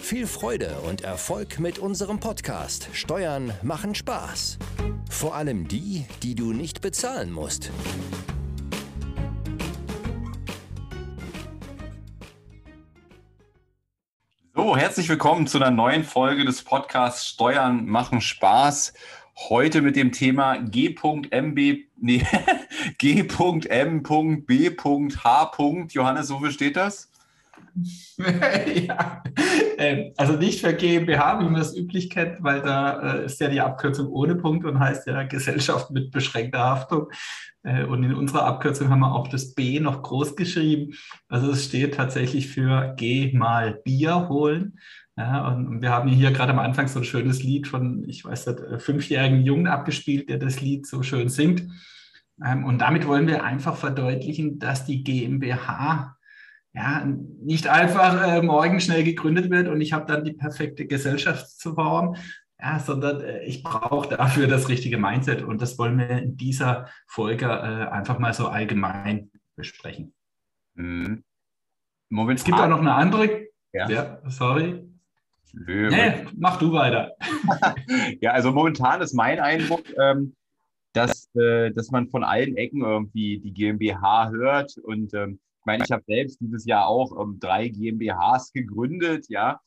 Viel Freude und Erfolg mit unserem Podcast Steuern machen Spaß. Vor allem die, die du nicht bezahlen musst. So, herzlich willkommen zu einer neuen Folge des Podcasts Steuern machen Spaß. Heute mit dem Thema G.MB, nee, G.M.B.H. Johannes, wofür steht das? ja, ähm, also nicht für GmbH, wie man es üblich kennt, weil da äh, ist ja die Abkürzung ohne Punkt und heißt ja Gesellschaft mit beschränkter Haftung. Äh, und in unserer Abkürzung haben wir auch das B noch groß geschrieben. Also es steht tatsächlich für G mal Bier holen. Ja, und wir haben hier gerade am Anfang so ein schönes Lied von, ich weiß nicht, äh, fünfjährigen Jungen abgespielt, der das Lied so schön singt. Ähm, und damit wollen wir einfach verdeutlichen, dass die GmbH ja, nicht einfach äh, morgen schnell gegründet wird und ich habe dann die perfekte Gesellschaftsform, ja, sondern äh, ich brauche dafür das richtige Mindset und das wollen wir in dieser Folge äh, einfach mal so allgemein besprechen. Mhm. Moment, es gibt auch noch eine andere. Ja, ja sorry. Nee, mach du weiter. ja, also momentan ist mein Eindruck, ähm, dass, äh, dass man von allen Ecken irgendwie die GmbH hört. Und ähm, meine, ich habe selbst dieses Jahr auch ähm, drei GmbHs gegründet, ja.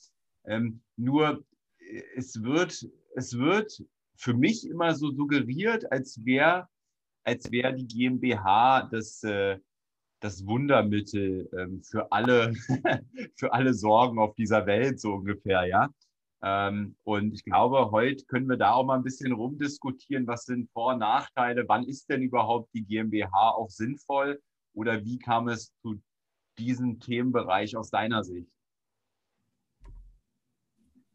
Ähm, nur äh, es wird, es wird für mich immer so suggeriert, als wäre als wär die GmbH das, äh, das Wundermittel ähm, für, alle, für alle Sorgen auf dieser Welt, so ungefähr, ja. Ähm, und ich glaube, heute können wir da auch mal ein bisschen rumdiskutieren, was sind Vor- und Nachteile, wann ist denn überhaupt die GmbH auch sinnvoll oder wie kam es zu diesem Themenbereich aus deiner Sicht?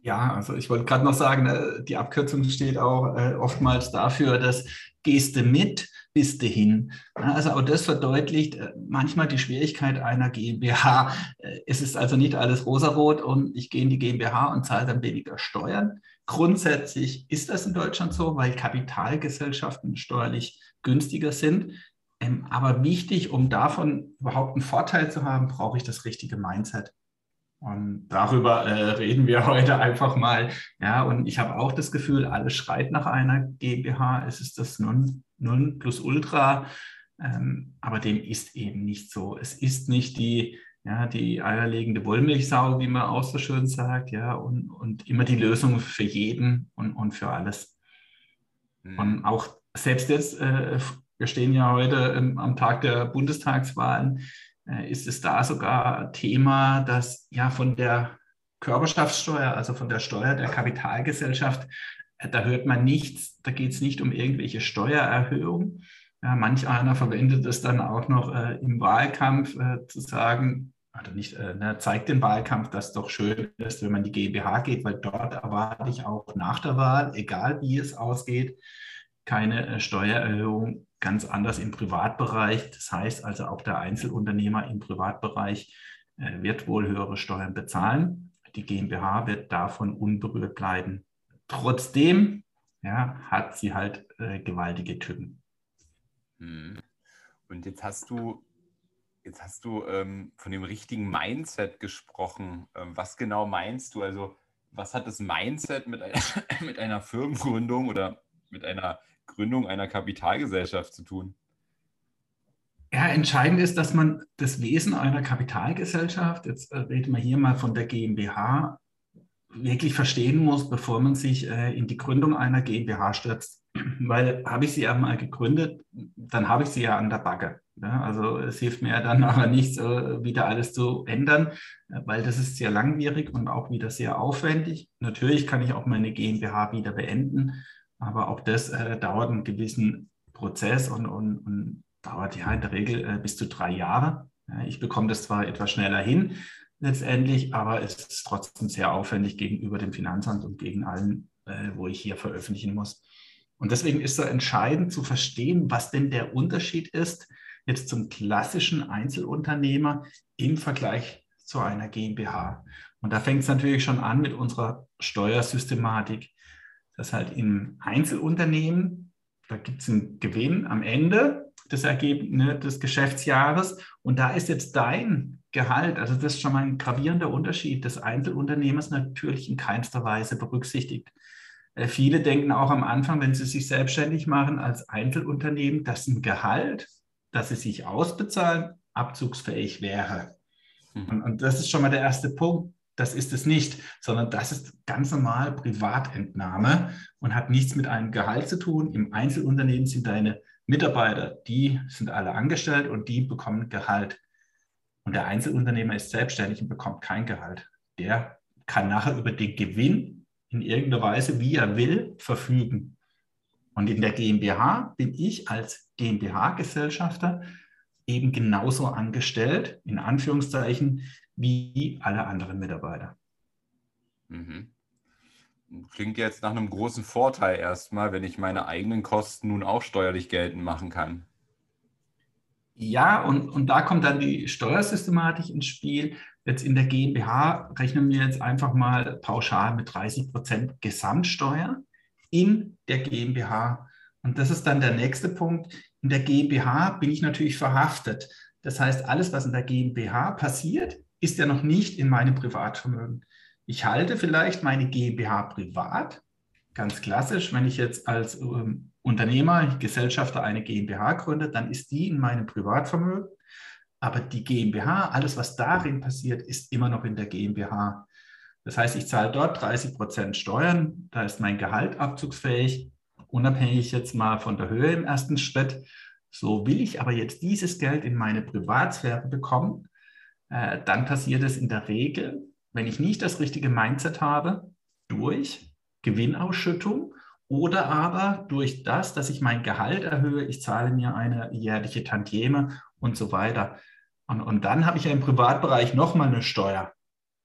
Ja, also ich wollte gerade noch sagen, äh, die Abkürzung steht auch äh, oftmals dafür, dass gehst du mit, bist du hin. Also auch das verdeutlicht äh, manchmal die Schwierigkeit einer GmbH. Es ist also nicht alles rosarot und ich gehe in die GmbH und zahle dann weniger Steuern. Grundsätzlich ist das in Deutschland so, weil Kapitalgesellschaften steuerlich günstiger sind. Ähm, aber wichtig, um davon überhaupt einen Vorteil zu haben, brauche ich das richtige Mindset. Und darüber äh, reden wir heute einfach mal. Ja, und ich habe auch das Gefühl, alles schreit nach einer GmbH. Es ist das Nun, Nun plus Ultra. Ähm, aber dem ist eben nicht so. Es ist nicht die, ja, die eierlegende Wollmilchsau, wie man auch so schön sagt, ja, und, und immer die Lösung für jeden und, und für alles. Mhm. Und auch selbst jetzt, äh, wir stehen ja heute ähm, am Tag der Bundestagswahlen, äh, ist es da sogar Thema, dass ja von der Körperschaftssteuer, also von der Steuer der Kapitalgesellschaft, äh, da hört man nichts, da geht es nicht um irgendwelche Steuererhöhungen. Ja, manch einer verwendet es dann auch noch äh, im Wahlkampf äh, zu sagen, oder nicht, äh, zeigt den Wahlkampf, dass doch schön ist, wenn man die GmbH geht, weil dort erwarte ich auch nach der Wahl, egal wie es ausgeht, keine äh, Steuererhöhung ganz anders im Privatbereich. Das heißt also, auch der Einzelunternehmer im Privatbereich äh, wird wohl höhere Steuern bezahlen. Die GmbH wird davon unberührt bleiben. Trotzdem ja, hat sie halt äh, gewaltige Tücken. Hm. Und jetzt hast du, jetzt hast du ähm, von dem richtigen Mindset gesprochen. Ähm, was genau meinst du? Also, was hat das Mindset mit einer, mit einer Firmengründung oder mit einer Gründung einer Kapitalgesellschaft zu tun? Ja, entscheidend ist, dass man das Wesen einer Kapitalgesellschaft, jetzt äh, reden wir hier mal von der GmbH, wirklich verstehen muss, bevor man sich äh, in die Gründung einer GmbH stürzt. Weil habe ich sie ja mal gegründet, dann habe ich sie ja an der Backe. Ja, also es hilft mir ja dann nachher nichts, wieder alles zu ändern, äh, weil das ist sehr langwierig und auch wieder sehr aufwendig. Natürlich kann ich auch meine GmbH wieder beenden, aber auch das äh, dauert einen gewissen Prozess und, und, und dauert ja in der Regel äh, bis zu drei Jahre. Ja, ich bekomme das zwar etwas schneller hin letztendlich, aber es ist trotzdem sehr aufwendig gegenüber dem Finanzamt und gegen allen, äh, wo ich hier veröffentlichen muss. Und deswegen ist so entscheidend zu verstehen, was denn der Unterschied ist jetzt zum klassischen Einzelunternehmer im Vergleich zu einer GmbH. Und da fängt es natürlich schon an mit unserer Steuersystematik. Das halt im Einzelunternehmen, da gibt es einen Gewinn am Ende des Ergebnisses des Geschäftsjahres und da ist jetzt dein Gehalt, also das ist schon mal ein gravierender Unterschied des Einzelunternehmers natürlich in keinster Weise berücksichtigt. Äh, viele denken auch am Anfang, wenn sie sich selbstständig machen als Einzelunternehmen, dass ein Gehalt, das sie sich ausbezahlen, abzugsfähig wäre. Mhm. Und, und das ist schon mal der erste Punkt. Das ist es nicht, sondern das ist ganz normal Privatentnahme und hat nichts mit einem Gehalt zu tun. Im Einzelunternehmen sind deine Mitarbeiter, die sind alle angestellt und die bekommen Gehalt. Und der Einzelunternehmer ist selbstständig und bekommt kein Gehalt. Der kann nachher über den Gewinn in irgendeiner Weise, wie er will, verfügen. Und in der GmbH bin ich als GmbH-Gesellschafter eben genauso angestellt, in Anführungszeichen, wie alle anderen Mitarbeiter. Mhm. Klingt jetzt nach einem großen Vorteil erstmal, wenn ich meine eigenen Kosten nun auch steuerlich geltend machen kann. Ja, und, und da kommt dann die Steuersystematik ins Spiel. Jetzt in der GmbH rechnen wir jetzt einfach mal pauschal mit 30 Prozent Gesamtsteuer in der GmbH. Und das ist dann der nächste Punkt. In der GmbH bin ich natürlich verhaftet. Das heißt, alles, was in der GmbH passiert, ist ja noch nicht in meinem Privatvermögen. Ich halte vielleicht meine GmbH privat, ganz klassisch, wenn ich jetzt als ähm, Unternehmer, Gesellschafter eine GmbH gründe, dann ist die in meinem Privatvermögen. Aber die GmbH, alles, was darin passiert, ist immer noch in der GmbH. Das heißt, ich zahle dort 30 Prozent Steuern, da ist mein Gehalt abzugsfähig, unabhängig jetzt mal von der Höhe im ersten Schritt. So will ich aber jetzt dieses Geld in meine Privatsphäre bekommen, äh, dann passiert es in der Regel, wenn ich nicht das richtige Mindset habe, durch Gewinnausschüttung oder aber durch das, dass ich mein Gehalt erhöhe, ich zahle mir eine jährliche Tantieme und so weiter. Und, und dann habe ich ja im Privatbereich nochmal eine Steuer.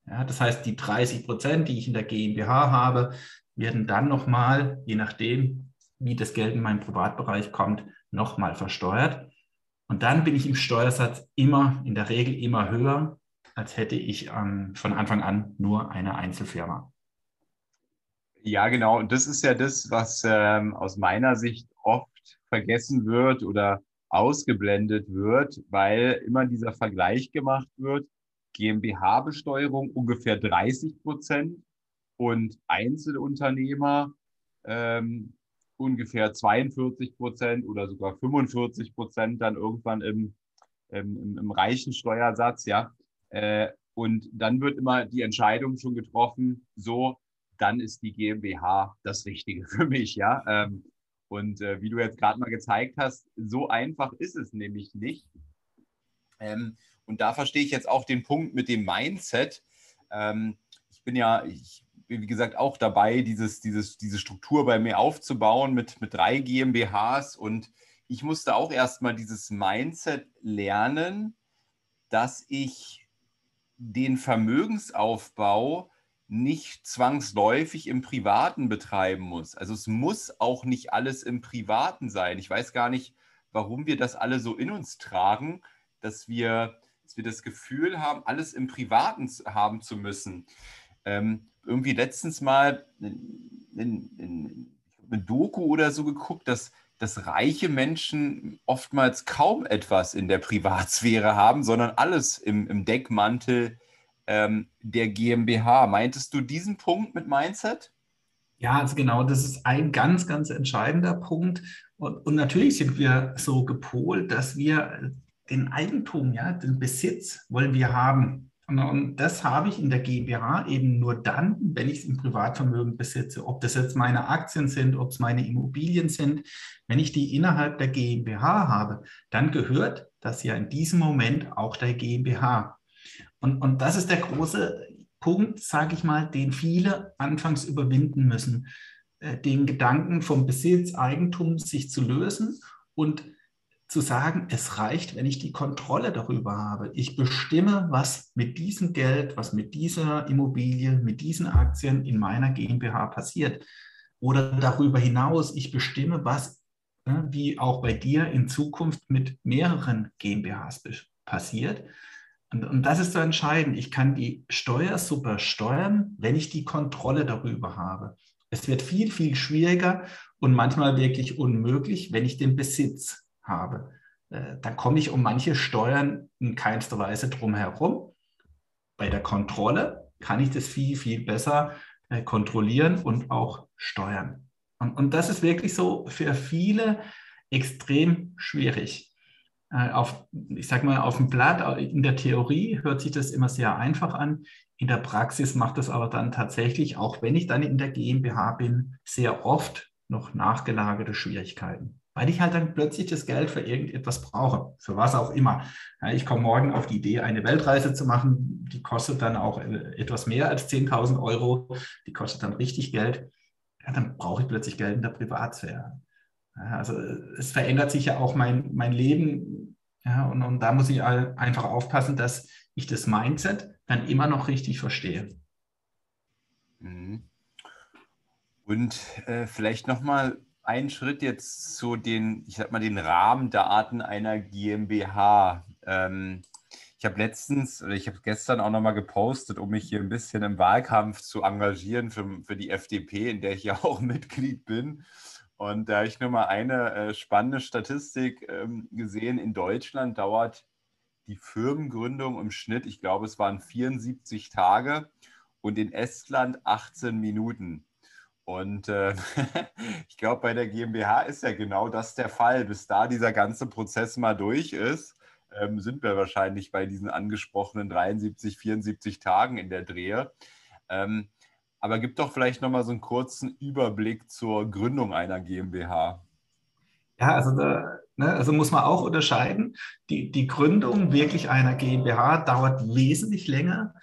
Ja, das heißt, die 30 Prozent, die ich in der GmbH habe, werden dann nochmal, je nachdem, wie das Geld in meinen Privatbereich kommt, nochmal versteuert. Und dann bin ich im Steuersatz immer, in der Regel immer höher, als hätte ich ähm, von Anfang an nur eine Einzelfirma. Ja, genau. Und das ist ja das, was ähm, aus meiner Sicht oft vergessen wird oder ausgeblendet wird, weil immer dieser Vergleich gemacht wird, GmbH-Besteuerung ungefähr 30 Prozent und Einzelunternehmer ähm, ungefähr 42 Prozent oder sogar 45 Prozent dann irgendwann im, im, im reichen Steuersatz, ja. Äh, und dann wird immer die Entscheidung schon getroffen, so, dann ist die GmbH das Richtige für mich, ja. Ähm, und äh, wie du jetzt gerade mal gezeigt hast, so einfach ist es nämlich nicht. Ähm, und da verstehe ich jetzt auch den Punkt mit dem Mindset. Ähm, ich bin ja, ich wie gesagt auch dabei, dieses, dieses, diese Struktur bei mir aufzubauen mit, mit drei GmbHs. Und ich musste auch erstmal dieses Mindset lernen, dass ich den Vermögensaufbau nicht zwangsläufig im Privaten betreiben muss. Also es muss auch nicht alles im Privaten sein. Ich weiß gar nicht, warum wir das alle so in uns tragen, dass wir, dass wir das Gefühl haben, alles im Privaten haben zu müssen. Ähm, irgendwie letztens mal in, in, in, in Doku oder so geguckt, dass, dass reiche Menschen oftmals kaum etwas in der Privatsphäre haben, sondern alles im, im Deckmantel ähm, der GmbH. Meintest du diesen Punkt mit Mindset? Ja, also genau, das ist ein ganz, ganz entscheidender Punkt. Und, und natürlich sind wir so gepolt, dass wir den Eigentum, ja, den Besitz wollen wir haben. Und, und das habe ich in der GmbH eben nur dann, wenn ich es im Privatvermögen besitze. Ob das jetzt meine Aktien sind, ob es meine Immobilien sind. Wenn ich die innerhalb der GmbH habe, dann gehört das ja in diesem Moment auch der GmbH. Und, und das ist der große Punkt, sage ich mal, den viele anfangs überwinden müssen, äh, den Gedanken vom Besitz, Eigentum sich zu lösen und zu sagen, es reicht, wenn ich die Kontrolle darüber habe. Ich bestimme, was mit diesem Geld, was mit dieser Immobilie, mit diesen Aktien in meiner GmbH passiert. oder darüber hinaus, ich bestimme, was, wie auch bei dir in Zukunft mit mehreren GmbHs passiert. Und, und das ist so entscheidend. Ich kann die Steuer super steuern, wenn ich die Kontrolle darüber habe. Es wird viel, viel schwieriger und manchmal wirklich unmöglich, wenn ich den Besitz habe. Äh, dann komme ich um manche Steuern in keinster Weise drum herum. Bei der Kontrolle kann ich das viel, viel besser äh, kontrollieren und auch steuern. Und, und das ist wirklich so für viele extrem schwierig. Äh, auf, ich sage mal, auf dem Blatt, in der Theorie hört sich das immer sehr einfach an. In der Praxis macht das aber dann tatsächlich, auch wenn ich dann in der GmbH bin, sehr oft noch nachgelagerte Schwierigkeiten. Weil ich halt dann plötzlich das Geld für irgendetwas brauche, für was auch immer. Ich komme morgen auf die Idee, eine Weltreise zu machen, die kostet dann auch äh, etwas mehr als 10.000 Euro, die kostet dann richtig Geld. Ja, dann brauche ich plötzlich Geld in der Privatsphäre. Also es verändert sich ja auch mein, mein Leben. Ja, und, und da muss ich einfach aufpassen, dass ich das Mindset dann immer noch richtig verstehe. Mhm. Und äh, vielleicht nochmal einen Schritt jetzt zu den, ich sag mal, den Rahmendaten einer GmbH. Ähm, ich habe letztens oder ich habe gestern auch nochmal gepostet, um mich hier ein bisschen im Wahlkampf zu engagieren für, für die FDP, in der ich ja auch Mitglied bin. Und da habe ich nur mal eine äh, spannende Statistik ähm, gesehen. In Deutschland dauert die Firmengründung im Schnitt, ich glaube, es waren 74 Tage und in Estland 18 Minuten. Und äh, ich glaube, bei der GmbH ist ja genau das der Fall. Bis da dieser ganze Prozess mal durch ist, ähm, sind wir wahrscheinlich bei diesen angesprochenen 73, 74 Tagen in der Drehe. Ähm, aber gib doch vielleicht nochmal so einen kurzen Überblick zur Gründung einer GmbH. Ja, also, da, ne, also muss man auch unterscheiden. Die, die Gründung wirklich einer GmbH dauert wesentlich länger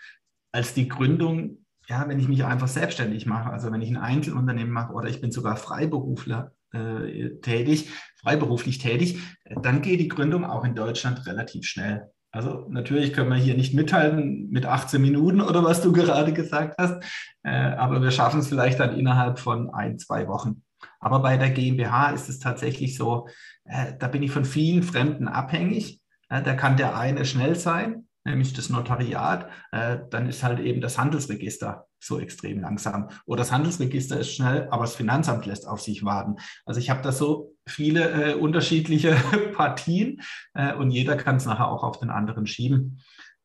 als die Gründung ja, wenn ich mich einfach selbstständig mache, also wenn ich ein Einzelunternehmen mache oder ich bin sogar Freiberufler äh, tätig, freiberuflich tätig, dann geht die Gründung auch in Deutschland relativ schnell. Also natürlich können wir hier nicht mithalten mit 18 Minuten oder was du gerade gesagt hast, äh, aber wir schaffen es vielleicht dann innerhalb von ein, zwei Wochen. Aber bei der GmbH ist es tatsächlich so, äh, da bin ich von vielen Fremden abhängig. da kann der eine schnell sein, nämlich das Notariat, äh, dann ist halt eben das Handelsregister so extrem langsam. Oder das Handelsregister ist schnell, aber das Finanzamt lässt auf sich warten. Also ich habe da so viele äh, unterschiedliche Partien äh, und jeder kann es nachher auch auf den anderen schieben.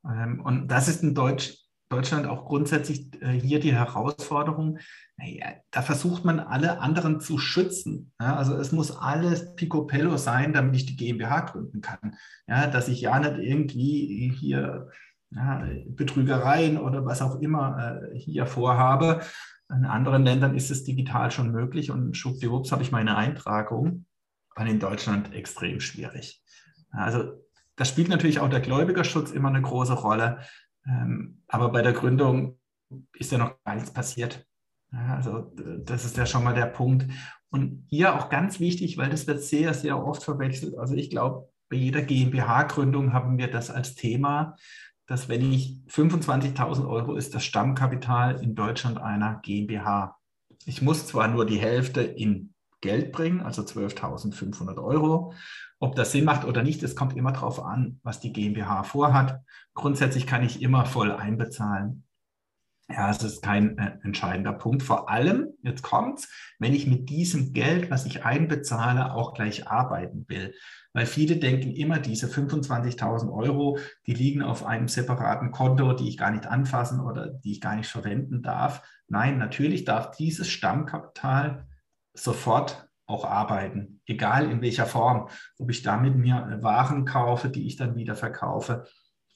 Ähm, und das ist in Deutsch, Deutschland auch grundsätzlich äh, hier die Herausforderung, naja, da versucht man alle anderen zu schützen. Ja, also es muss alles picobello sein, damit ich die GmbH gründen kann. Ja, dass ich ja nicht irgendwie hier ja, Betrügereien oder was auch immer äh, hier vorhabe. In anderen Ländern ist es digital schon möglich und schwuppdiwupps habe ich meine Eintragung. Und in Deutschland extrem schwierig. Also das spielt natürlich auch der Gläubigerschutz immer eine große Rolle. Ähm, aber bei der Gründung ist ja noch gar nichts passiert. Also das ist ja schon mal der Punkt. Und hier auch ganz wichtig, weil das wird sehr, sehr oft verwechselt. Also ich glaube, bei jeder GmbH-Gründung haben wir das als Thema, dass wenn ich 25.000 Euro ist das Stammkapital in Deutschland einer GmbH. Ich muss zwar nur die Hälfte in Geld bringen, also 12.500 Euro. Ob das Sinn macht oder nicht, es kommt immer darauf an, was die GmbH vorhat. Grundsätzlich kann ich immer voll einbezahlen. Ja, es ist kein äh, entscheidender Punkt. Vor allem, jetzt kommt's, wenn ich mit diesem Geld, was ich einbezahle, auch gleich arbeiten will. Weil viele denken immer, diese 25.000 Euro, die liegen auf einem separaten Konto, die ich gar nicht anfassen oder die ich gar nicht verwenden darf. Nein, natürlich darf dieses Stammkapital sofort auch arbeiten, egal in welcher Form. Ob ich damit mir Waren kaufe, die ich dann wieder verkaufe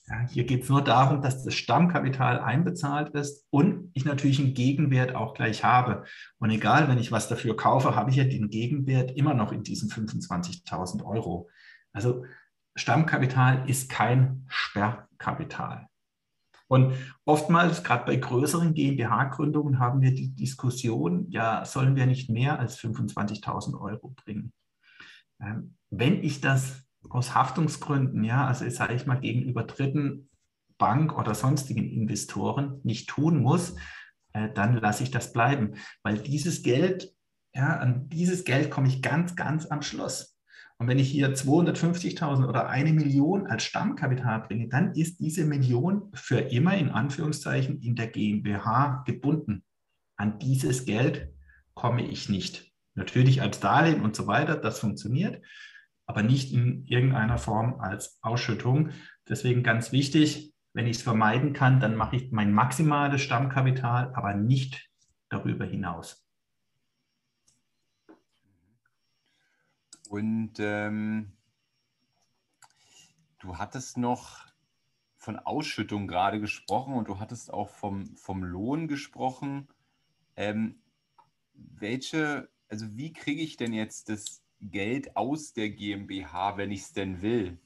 ja, hier geht es nur darum, dass das Stammkapital einbezahlt ist und ich natürlich einen Gegenwert auch gleich habe. Und egal, wenn ich was dafür kaufe, habe ich ja den Gegenwert immer noch in diesen 25.000 Euro. Also Stammkapital ist kein Sperrkapital. Und oftmals, gerade bei größeren GmbH-Gründungen, haben wir die Diskussion, ja, sollen wir nicht mehr als 25.000 Euro bringen? Ähm, wenn ich das aus Haftungsgründen, ja, also sage ich mal gegenüber Dritten, Bank oder sonstigen Investoren nicht tun muss, äh, dann lasse ich das bleiben, weil dieses Geld ja, an dieses Geld komme ich ganz, ganz am Schluss. Und wenn ich hier 250.000 oder eine Million als Stammkapital bringe, dann ist diese Million für immer in Anführungszeichen in der GmbH gebunden. An dieses Geld komme ich nicht. Natürlich als Darlehen und so weiter, das funktioniert, aber nicht in irgendeiner Form als Ausschüttung. Deswegen ganz wichtig, wenn ich es vermeiden kann, dann mache ich mein maximales Stammkapital, aber nicht darüber hinaus. Und ähm, du hattest noch von Ausschüttung gerade gesprochen und du hattest auch vom, vom Lohn gesprochen. Ähm, welche, also wie kriege ich denn jetzt das Geld aus der GmbH, wenn ich es denn will?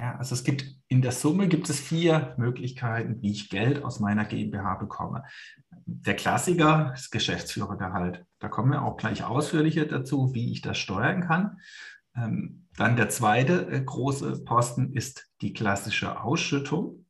Ja, also es gibt in der Summe gibt es vier Möglichkeiten, wie ich Geld aus meiner GmbH bekomme. Der Klassiker ist Geschäftsführergehalt. Da kommen wir auch gleich ausführlicher dazu, wie ich das steuern kann. Ähm, dann der zweite äh, große Posten ist die klassische Ausschüttung.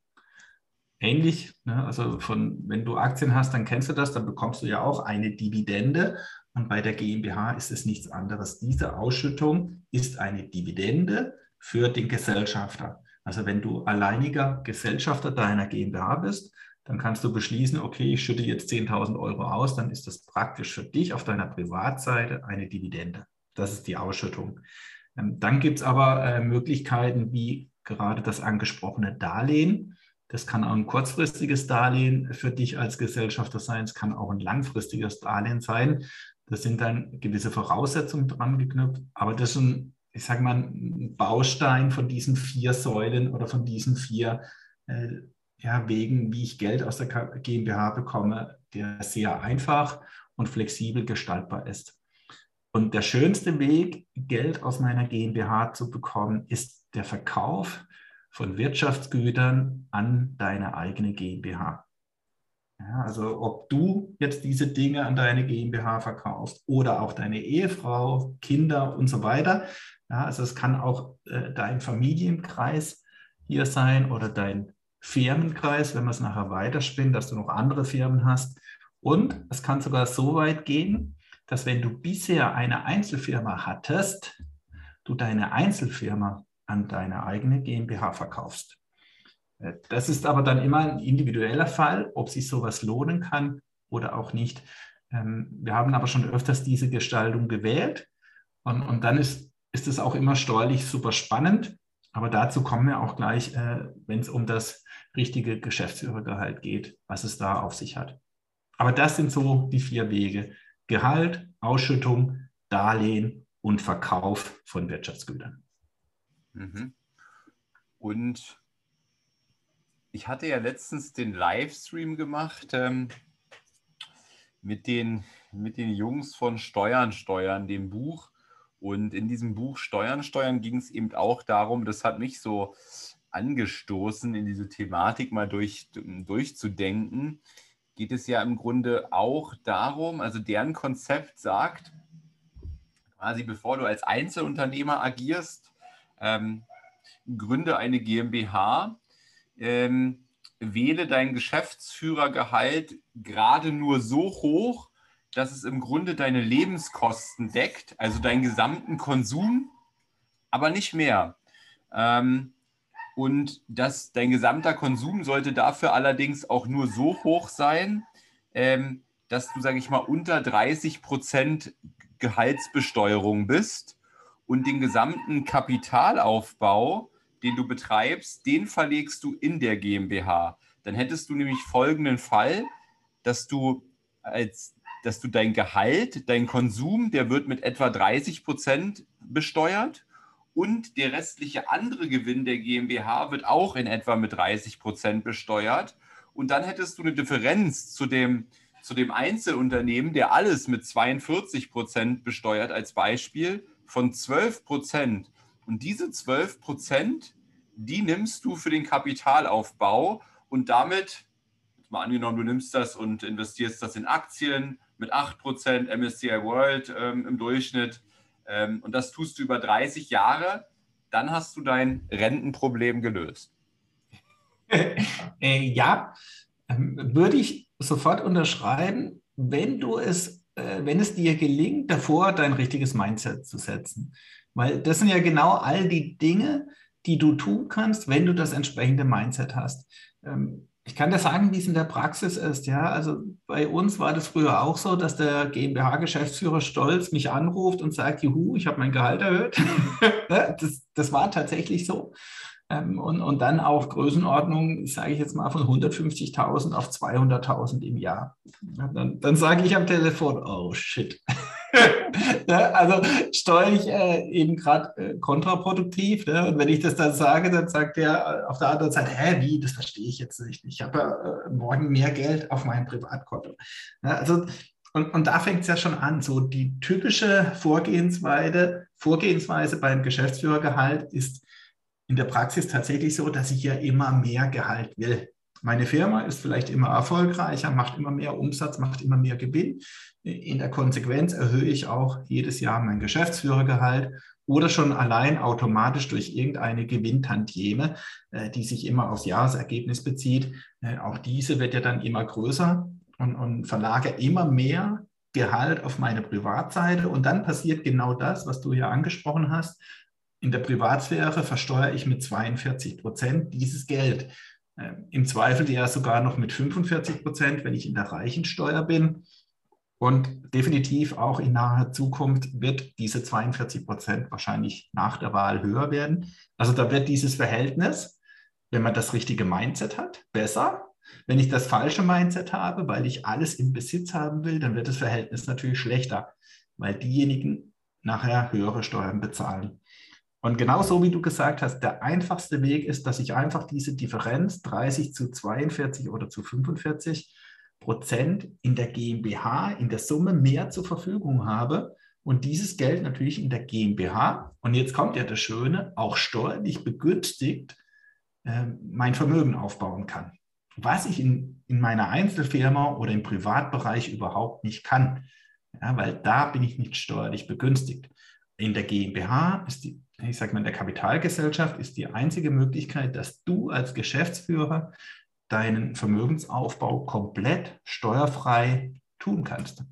Ähnlich, ne? also von, wenn du Aktien hast, dann kennst du das, dann bekommst du ja auch eine Dividende. Und bei der GmbH ist es nichts anderes. Diese Ausschüttung ist eine Dividende für den Gesellschafter. Also wenn du alleiniger Gesellschafter deiner GmbH bist, dann kannst du beschließen, okay, ich schütte jetzt 10.000 Euro aus, dann ist das praktisch für dich auf deiner Privatseite eine Dividende. Das ist die Ausschüttung. Ähm, dann gibt es aber äh, Möglichkeiten wie gerade das angesprochene Darlehen. Das kann auch ein kurzfristiges Darlehen für dich als Gesellschafter sein. Es kann auch ein langfristiges Darlehen sein. Das sind dann gewisse Voraussetzungen dran geknüpft. Aber das ist ein ich sage mal, ein Baustein von diesen vier Säulen oder von diesen vier äh, ja, Wegen, wie ich Geld aus der GmbH bekomme, der sehr einfach und flexibel gestaltbar ist. Und der schönste Weg, Geld aus meiner GmbH zu bekommen, ist der Verkauf von Wirtschaftsgütern an deine eigene GmbH. Ja, also ob du jetzt diese Dinge an deine GmbH verkaufst oder auch deine Ehefrau, Kinder und so weiter, ja, also es kann auch äh, dein Familienkreis hier sein oder dein Firmenkreis, wenn man es nachher weiterspinnt, dass du noch andere Firmen hast. Und es kann sogar so weit gehen, dass wenn du bisher eine Einzelfirma hattest, du deine Einzelfirma an deine eigene GmbH verkaufst. Äh, das ist aber dann immer ein individueller Fall, ob sich sowas lohnen kann oder auch nicht. Ähm, wir haben aber schon öfters diese Gestaltung gewählt und, und dann ist ist es auch immer steuerlich super spannend. Aber dazu kommen wir auch gleich, äh, wenn es um das richtige Geschäftsführergehalt geht, was es da auf sich hat. Aber das sind so die vier Wege. Gehalt, Ausschüttung, Darlehen und Verkauf von Wirtschaftsgütern. Mhm. Und ich hatte ja letztens den Livestream gemacht ähm, mit, den, mit den Jungs von Steuern steuern, dem Buch. Und in diesem Buch Steuern, Steuern ging es eben auch darum, das hat mich so angestoßen, in diese Thematik mal durch, durchzudenken, geht es ja im Grunde auch darum, also deren Konzept sagt, quasi bevor du als Einzelunternehmer agierst, ähm, gründe eine GmbH, ähm, wähle dein Geschäftsführergehalt gerade nur so hoch, dass es im Grunde deine Lebenskosten deckt, also deinen gesamten Konsum, aber nicht mehr. Ähm, und dass dein gesamter Konsum sollte dafür allerdings auch nur so hoch sein, ähm, dass du, sage ich mal, unter 30 Prozent Gehaltsbesteuerung bist und den gesamten Kapitalaufbau, den du betreibst, den verlegst du in der GmbH. Dann hättest du nämlich folgenden Fall, dass du als dass du dein Gehalt, dein Konsum, der wird mit etwa 30 Prozent besteuert und der restliche andere Gewinn der GmbH wird auch in etwa mit 30 Prozent besteuert. Und dann hättest du eine Differenz zu dem, zu dem Einzelunternehmen, der alles mit 42 Prozent besteuert, als Beispiel von 12 Prozent. Und diese 12 Prozent, die nimmst du für den Kapitalaufbau und damit, mal angenommen, du nimmst das und investierst das in Aktien, mit 8% MSCI World ähm, im Durchschnitt. Ähm, und das tust du über 30 Jahre, dann hast du dein Rentenproblem gelöst. äh, ja, ähm, würde ich sofort unterschreiben, wenn du es äh, wenn es dir gelingt, davor dein richtiges Mindset zu setzen. Weil das sind ja genau all die Dinge, die du tun kannst, wenn du das entsprechende Mindset hast. Ähm, ich kann dir sagen, wie es in der Praxis ist. Ja, also bei uns war das früher auch so, dass der GmbH-Geschäftsführer stolz mich anruft und sagt, juhu, ich habe mein Gehalt erhöht. das, das war tatsächlich so. Ähm, und, und dann auch Größenordnung, sage ich jetzt mal, von 150.000 auf 200.000 im Jahr. Dann, dann sage ich am Telefon, oh shit. ne? Also steuere äh, eben gerade äh, kontraproduktiv. Ne? Und wenn ich das dann sage, dann sagt er auf der anderen Seite, hä, wie, das verstehe ich jetzt nicht. Ich habe ja äh, morgen mehr Geld auf meinem Privatkonto. Ne? Also und, und da fängt es ja schon an. So die typische Vorgehensweise, Vorgehensweise beim Geschäftsführergehalt ist in der Praxis tatsächlich so, dass ich ja immer mehr Gehalt will. Meine Firma ist vielleicht immer erfolgreicher, macht immer mehr Umsatz, macht immer mehr Gewinn. In der Konsequenz erhöhe ich auch jedes Jahr mein Geschäftsführergehalt oder schon allein automatisch durch irgendeine Gewinntantieme, äh, die sich immer aufs Jahresergebnis bezieht. Äh, auch diese wird ja dann immer größer und, und verlagere immer mehr Gehalt auf meine Privatseite. Und dann passiert genau das, was du hier angesprochen hast. In der Privatsphäre versteuere ich mit 42 Prozent dieses Geld. Ähm, Im Zweifel ja sogar noch mit 45 Prozent, wenn ich in der Reichensteuer bin. Und definitiv auch in naher Zukunft wird diese 42 Prozent wahrscheinlich nach der Wahl höher werden. Also da wird dieses Verhältnis, wenn man das richtige Mindset hat, besser. Wenn ich das falsche Mindset habe, weil ich alles im Besitz haben will, dann wird das Verhältnis natürlich schlechter, weil diejenigen nachher höhere Steuern bezahlen. Und genauso wie du gesagt hast, der einfachste Weg ist, dass ich einfach diese Differenz 30 zu 42 oder zu 45 Prozent in der GmbH, in der Summe mehr zur Verfügung habe und dieses Geld natürlich in der GmbH, und jetzt kommt ja das Schöne, auch steuerlich begünstigt äh, mein Vermögen aufbauen kann. Was ich in, in meiner Einzelfirma oder im Privatbereich überhaupt nicht kann, ja, weil da bin ich nicht steuerlich begünstigt. In der GmbH ist die ich sage mal, der Kapitalgesellschaft ist die einzige Möglichkeit, dass du als Geschäftsführer deinen Vermögensaufbau komplett steuerfrei tun kannst.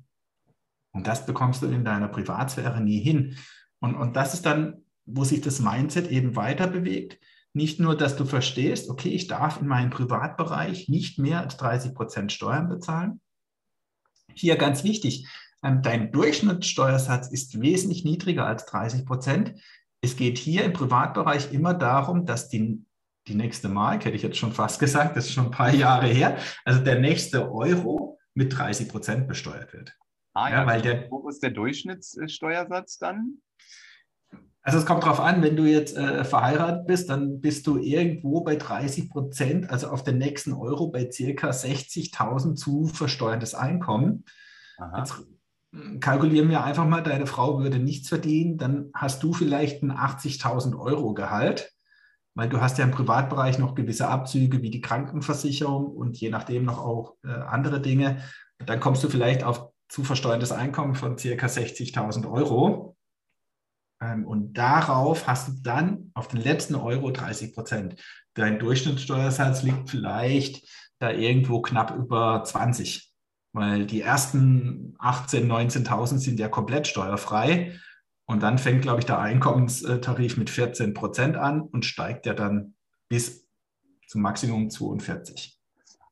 Und das bekommst du in deiner Privatsphäre nie hin. Und, und das ist dann, wo sich das Mindset eben weiter bewegt. Nicht nur, dass du verstehst, okay, ich darf in meinem Privatbereich nicht mehr als 30 Prozent Steuern bezahlen. Hier ganz wichtig, ähm, dein Durchschnittssteuersatz ist wesentlich niedriger als 30 Prozent es geht hier im Privatbereich immer darum, dass die, die nächste Mark, hätte ich jetzt schon fast gesagt, das ist schon ein paar Jahre her, also der nächste Euro mit 30 Prozent besteuert wird. Ah ja, ja weil der, wo ist der Durchschnittssteuersatz dann? Also es kommt darauf an, wenn du jetzt äh, verheiratet bist, dann bist du irgendwo bei 30 Prozent, also auf den nächsten Euro bei circa 60.000 zu versteuerndes Einkommen. Jetzt kalkulieren wir einfach mal, deine Frau würde nichts verdienen, dann hast du vielleicht ein 80.000 Euro Gehalt, weil du hast ja im Privatbereich noch gewisse Abzüge wie die Krankenversicherung und je nachdem noch auch äh, andere Dinge. Dann kommst du vielleicht auf zu versteuerndes Einkommen von circa 60.000 Euro. Ähm, und darauf hast du dann auf den letzten Euro 30 Prozent. Dein Durchschnittssteuersatz liegt vielleicht da irgendwo knapp über 20 weil die ersten 18.000, 19.000 sind ja komplett steuerfrei. Und dann fängt, glaube ich, der Einkommenstarif mit 14 Prozent an und steigt ja dann bis zum Maximum 42.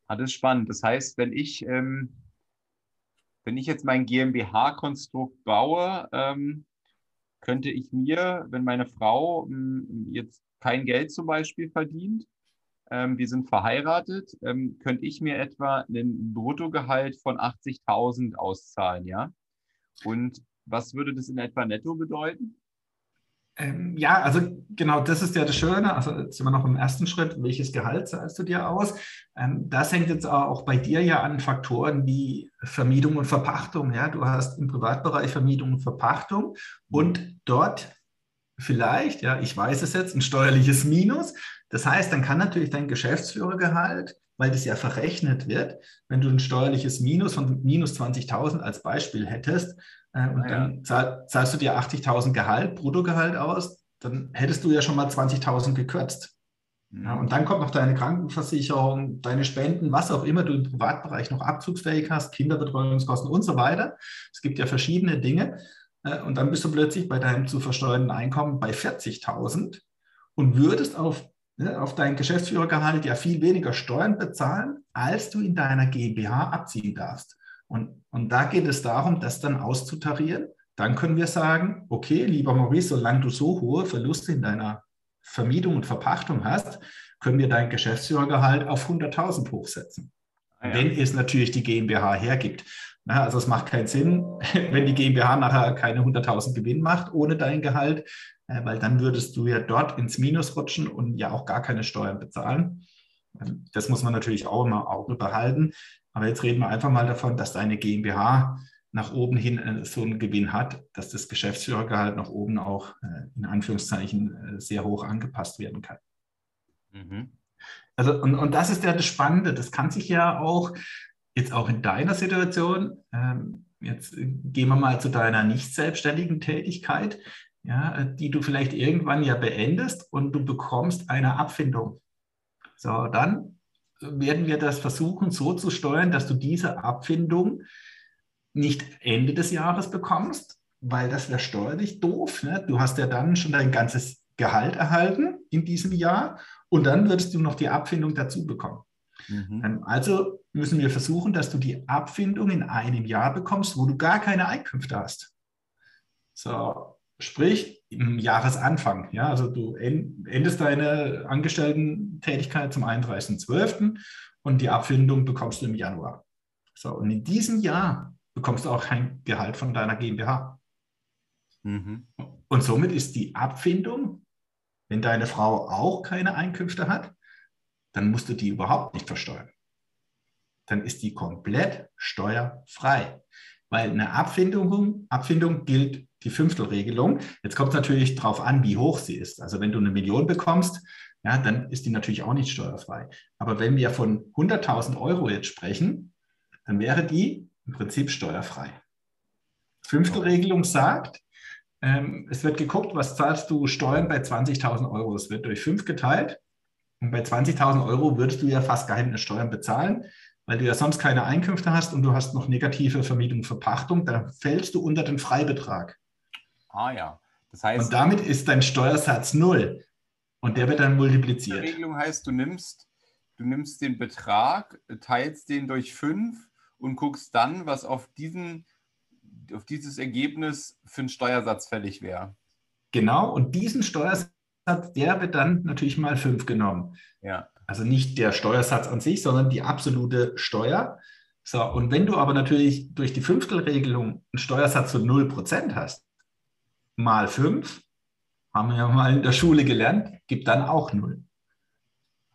Ah, das ist spannend. Das heißt, wenn ich, ähm, wenn ich jetzt mein GmbH-Konstrukt baue, ähm, könnte ich mir, wenn meine Frau ähm, jetzt kein Geld zum Beispiel verdient, ähm, wir sind verheiratet, ähm, könnte ich mir etwa ein Bruttogehalt von 80.000 auszahlen, ja? Und was würde das in etwa netto bedeuten? Ähm, ja, also genau, das ist ja das Schöne. Also jetzt sind wir noch im ersten Schritt. Welches Gehalt zahlst du dir aus? Ähm, das hängt jetzt auch bei dir ja an Faktoren wie Vermietung und Verpachtung. Ja, du hast im Privatbereich Vermietung und Verpachtung und dort vielleicht, ja, ich weiß es jetzt, ein steuerliches Minus. Das heißt, dann kann natürlich dein Geschäftsführergehalt, weil das ja verrechnet wird, wenn du ein steuerliches Minus von minus 20.000 als Beispiel hättest äh, und ja. dann zahl, zahlst du dir 80.000 Gehalt, Bruttogehalt aus, dann hättest du ja schon mal 20.000 gekürzt. Ja, und dann kommt noch deine Krankenversicherung, deine Spenden, was auch immer du im Privatbereich noch abzugsfähig hast, Kinderbetreuungskosten und so weiter. Es gibt ja verschiedene Dinge. Äh, und dann bist du plötzlich bei deinem zu versteuernden Einkommen bei 40.000 und würdest auf, ne, auf dein Geschäftsführergehalt ja viel weniger Steuern bezahlen, als du in deiner GmbH abziehen darfst. Und, und da geht es darum, das dann auszutarieren. Dann können wir sagen, okay, lieber Maurice, solange du so hohe Verluste in deiner Vermietung und Verpachtung hast, können wir dein Geschäftsführergehalt auf 100.000 hochsetzen. Ah, ja. Wenn es natürlich die GmbH hergibt. Na, also es macht keinen Sinn, wenn die GmbH nachher keine 100.000 Gewinn macht ohne dein Gehalt, äh, weil dann würdest du ja dort ins Minus rutschen und ja auch gar keine Steuern bezahlen. Das muss man natürlich auch immer Auge behalten. Aber jetzt reden wir einfach mal davon, dass deine GmbH nach oben hin äh, so einen Gewinn hat, dass das Geschäftsführergehalt nach oben auch äh, in Anführungszeichen sehr hoch angepasst werden kann. Mhm. Also, und, und das ist ja das Spannende. Das kann sich ja auch jetzt auch in deiner Situation, ähm, jetzt gehen wir mal zu deiner nicht selbstständigen Tätigkeit, ja, die du vielleicht irgendwann ja beendest und du bekommst eine Abfindung. So, dann werden wir das versuchen so zu steuern, dass du diese Abfindung nicht Ende des Jahres bekommst, weil das wäre steuerlich doof. Ne? Du hast ja dann schon dein ganzes Gehalt erhalten in diesem Jahr und dann würdest du noch die Abfindung dazu bekommen. Mhm. Ähm, also müssen wir versuchen, dass du die Abfindung in einem Jahr bekommst, wo du gar keine Einkünfte hast. So, sprich im Jahresanfang. Ja, also du endest deine Angestellten-Tätigkeit zum 31.12. und die Abfindung bekommst du im Januar. So, und in diesem Jahr bekommst du auch kein Gehalt von deiner GmbH. Mhm. Und somit ist die Abfindung, wenn deine Frau auch keine Einkünfte hat, dann musst du die überhaupt nicht versteuern. Dann ist die komplett steuerfrei. Weil eine Abfindung, Abfindung gilt die Fünftelregelung. Jetzt kommt es natürlich darauf an, wie hoch sie ist. Also wenn du eine Million bekommst, ja, dann ist die natürlich auch nicht steuerfrei. Aber wenn wir von 100.000 Euro jetzt sprechen, dann wäre die im Prinzip steuerfrei. Fünftelregelung sagt, ähm, es wird geguckt, was zahlst du Steuern bei 20.000 Euro. Es wird durch fünf geteilt. Und bei 20.000 Euro würdest du ja fast gar keine Steuern bezahlen, weil du ja sonst keine Einkünfte hast und du hast noch negative Vermietung, Verpachtung. Da fällst du unter den Freibetrag. Ah ja. Das heißt, und damit ist dein Steuersatz null. Und der wird dann multipliziert. Die Regelung heißt, du nimmst, du nimmst den Betrag, teilst den durch fünf und guckst dann, was auf, diesen, auf dieses Ergebnis für einen Steuersatz fällig wäre. Genau, und diesen Steuersatz, der wird dann natürlich mal 5 genommen. Ja. Also nicht der Steuersatz an sich, sondern die absolute Steuer. So, und wenn du aber natürlich durch die Fünftelregelung einen Steuersatz von 0% hast, mal 5, haben wir ja mal in der Schule gelernt, gibt dann auch 0.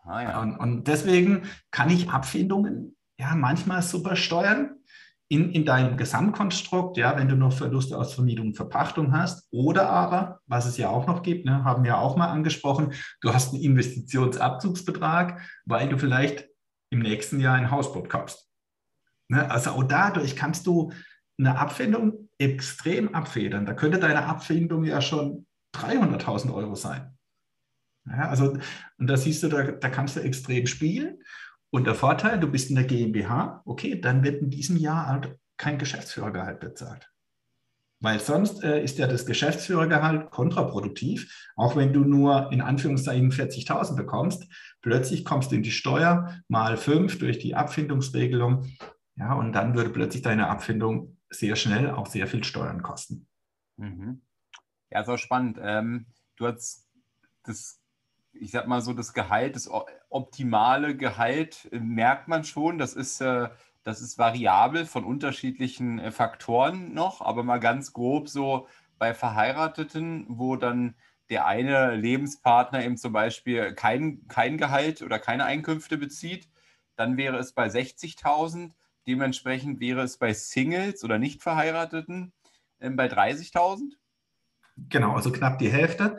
Ah, ja. und, und deswegen kann ich Abfindungen ja, manchmal super steuern in, in deinem Gesamtkonstrukt, ja, wenn du noch Verluste aus Vermietung und Verpachtung hast. Oder aber, was es ja auch noch gibt, ne, haben wir auch mal angesprochen, du hast einen Investitionsabzugsbetrag, weil du vielleicht im nächsten Jahr ein Hausboot kaufst. Ne, also auch dadurch kannst du eine Abfindung extrem abfedern. Da könnte deine Abfindung ja schon 300.000 Euro sein. Ja, also, und da siehst du, da, da kannst du extrem spielen. Und der Vorteil, du bist in der GmbH, okay, dann wird in diesem Jahr halt kein Geschäftsführergehalt bezahlt. Weil sonst äh, ist ja das Geschäftsführergehalt kontraproduktiv. Auch wenn du nur in Anführungszeichen 40.000 bekommst, plötzlich kommst du in die Steuer mal fünf durch die Abfindungsregelung. Ja, und dann würde plötzlich deine Abfindung sehr schnell auch sehr viel Steuern kosten. Mhm. Ja, so spannend. Ähm, du hast das ich sag mal so, das Gehalt, das optimale Gehalt äh, merkt man schon. Das ist, äh, das ist variabel von unterschiedlichen äh, Faktoren noch, aber mal ganz grob so bei Verheirateten, wo dann der eine Lebenspartner eben zum Beispiel kein, kein Gehalt oder keine Einkünfte bezieht, dann wäre es bei 60.000. Dementsprechend wäre es bei Singles oder nicht Verheirateten bei 30.000. Genau, also knapp die Hälfte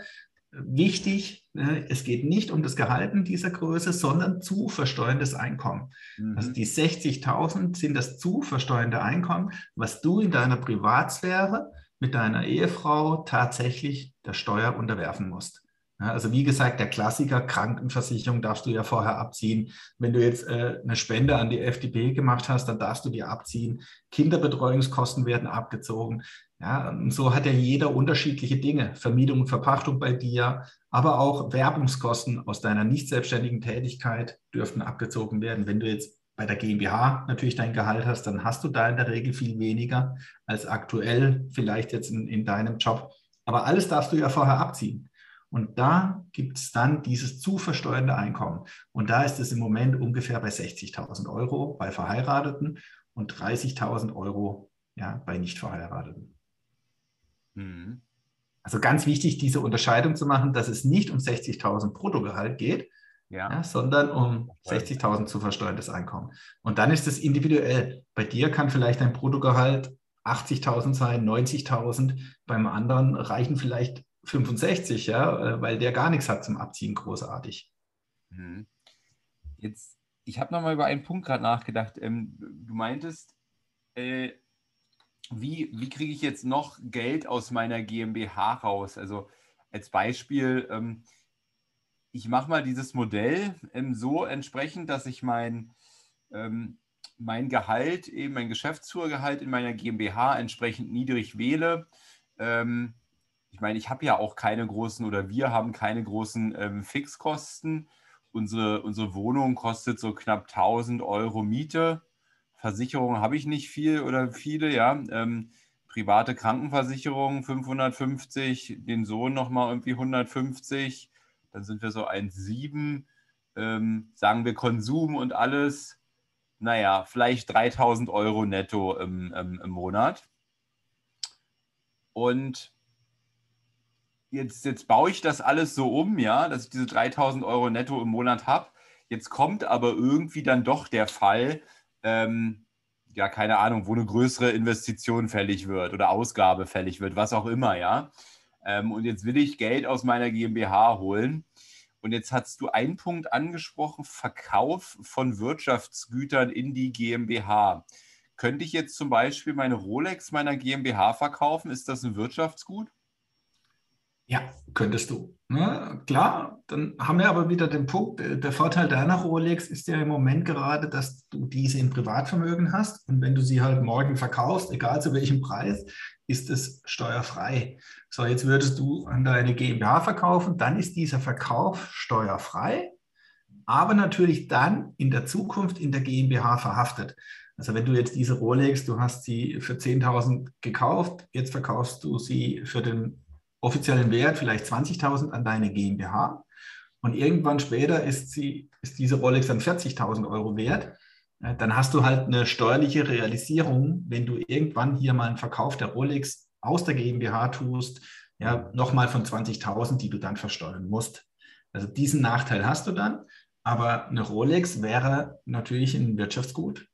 wichtig, ne, es geht nicht um das Gehalten dieser Größe, sondern zu versteuerndes Einkommen. Mhm. Also die 60.000 sind das zu versteuernde Einkommen, was du in deiner Privatsphäre mit deiner Ehefrau tatsächlich der Steuer unterwerfen musst. Also wie gesagt, der Klassiker Krankenversicherung darfst du ja vorher abziehen. Wenn du jetzt äh, eine Spende an die FDP gemacht hast, dann darfst du die abziehen. Kinderbetreuungskosten werden abgezogen. Ja, so hat ja jeder unterschiedliche Dinge. Vermietung und Verpachtung bei dir, aber auch Werbungskosten aus deiner nicht selbstständigen Tätigkeit dürften abgezogen werden. Wenn du jetzt bei der GmbH natürlich dein Gehalt hast, dann hast du da in der Regel viel weniger als aktuell vielleicht jetzt in, in deinem Job. Aber alles darfst du ja vorher abziehen. Und da gibt es dann dieses zu versteuernde Einkommen. Und da ist es im Moment ungefähr bei 60.000 Euro bei Verheirateten und 30.000 Euro ja, bei Nichtverheirateten. Mhm. Also ganz wichtig, diese Unterscheidung zu machen, dass es nicht um 60.000 Bruttogehalt geht, ja. Ja, sondern um 60.000 zu versteuerndes Einkommen. Und dann ist es individuell. Bei dir kann vielleicht dein Bruttogehalt 80.000 sein, 90.000. Beim anderen reichen vielleicht 65, ja, äh, weil der gar nichts hat zum Abziehen, großartig. Mhm. Jetzt, ich habe nochmal über einen Punkt gerade nachgedacht. Ähm, du meintest, äh, wie, wie kriege ich jetzt noch Geld aus meiner GmbH raus? Also als Beispiel, ähm, ich mache mal dieses Modell ähm, so entsprechend, dass ich mein, ähm, mein Gehalt, eben mein Geschäftsführergehalt in meiner GmbH entsprechend niedrig wähle. Ähm, ich meine, ich habe ja auch keine großen oder wir haben keine großen ähm, Fixkosten. Unsere, unsere Wohnung kostet so knapp 1000 Euro Miete. Versicherung habe ich nicht viel oder viele, ja. Ähm, private Krankenversicherung 550, den Sohn nochmal irgendwie 150. Dann sind wir so 1,7. Ähm, sagen wir Konsum und alles. Naja, vielleicht 3000 Euro netto im, im, im Monat. Und jetzt, jetzt baue ich das alles so um, ja, dass ich diese 3000 Euro netto im Monat habe. Jetzt kommt aber irgendwie dann doch der Fall, ähm, ja, keine Ahnung, wo eine größere Investition fällig wird oder Ausgabe fällig wird, was auch immer, ja. Ähm, und jetzt will ich Geld aus meiner GmbH holen. Und jetzt hast du einen Punkt angesprochen, Verkauf von Wirtschaftsgütern in die GmbH. Könnte ich jetzt zum Beispiel meine Rolex meiner GmbH verkaufen? Ist das ein Wirtschaftsgut? Ja, könntest du. Ne? Klar, dann haben wir aber wieder den Punkt, äh, der Vorteil deiner Rolex ist ja im Moment gerade, dass du diese in Privatvermögen hast und wenn du sie halt morgen verkaufst, egal zu welchem Preis, ist es steuerfrei. So, jetzt würdest du an deine GmbH verkaufen, dann ist dieser Verkauf steuerfrei, aber natürlich dann in der Zukunft in der GmbH verhaftet. Also wenn du jetzt diese Rolex, du hast sie für 10.000 gekauft, jetzt verkaufst du sie für den offiziellen Wert vielleicht 20.000 an deine GmbH und irgendwann später ist, sie, ist diese Rolex dann 40.000 Euro wert, dann hast du halt eine steuerliche Realisierung, wenn du irgendwann hier mal einen Verkauf der Rolex aus der GmbH tust, ja, nochmal von 20.000, die du dann versteuern musst. Also diesen Nachteil hast du dann, aber eine Rolex wäre natürlich ein Wirtschaftsgut,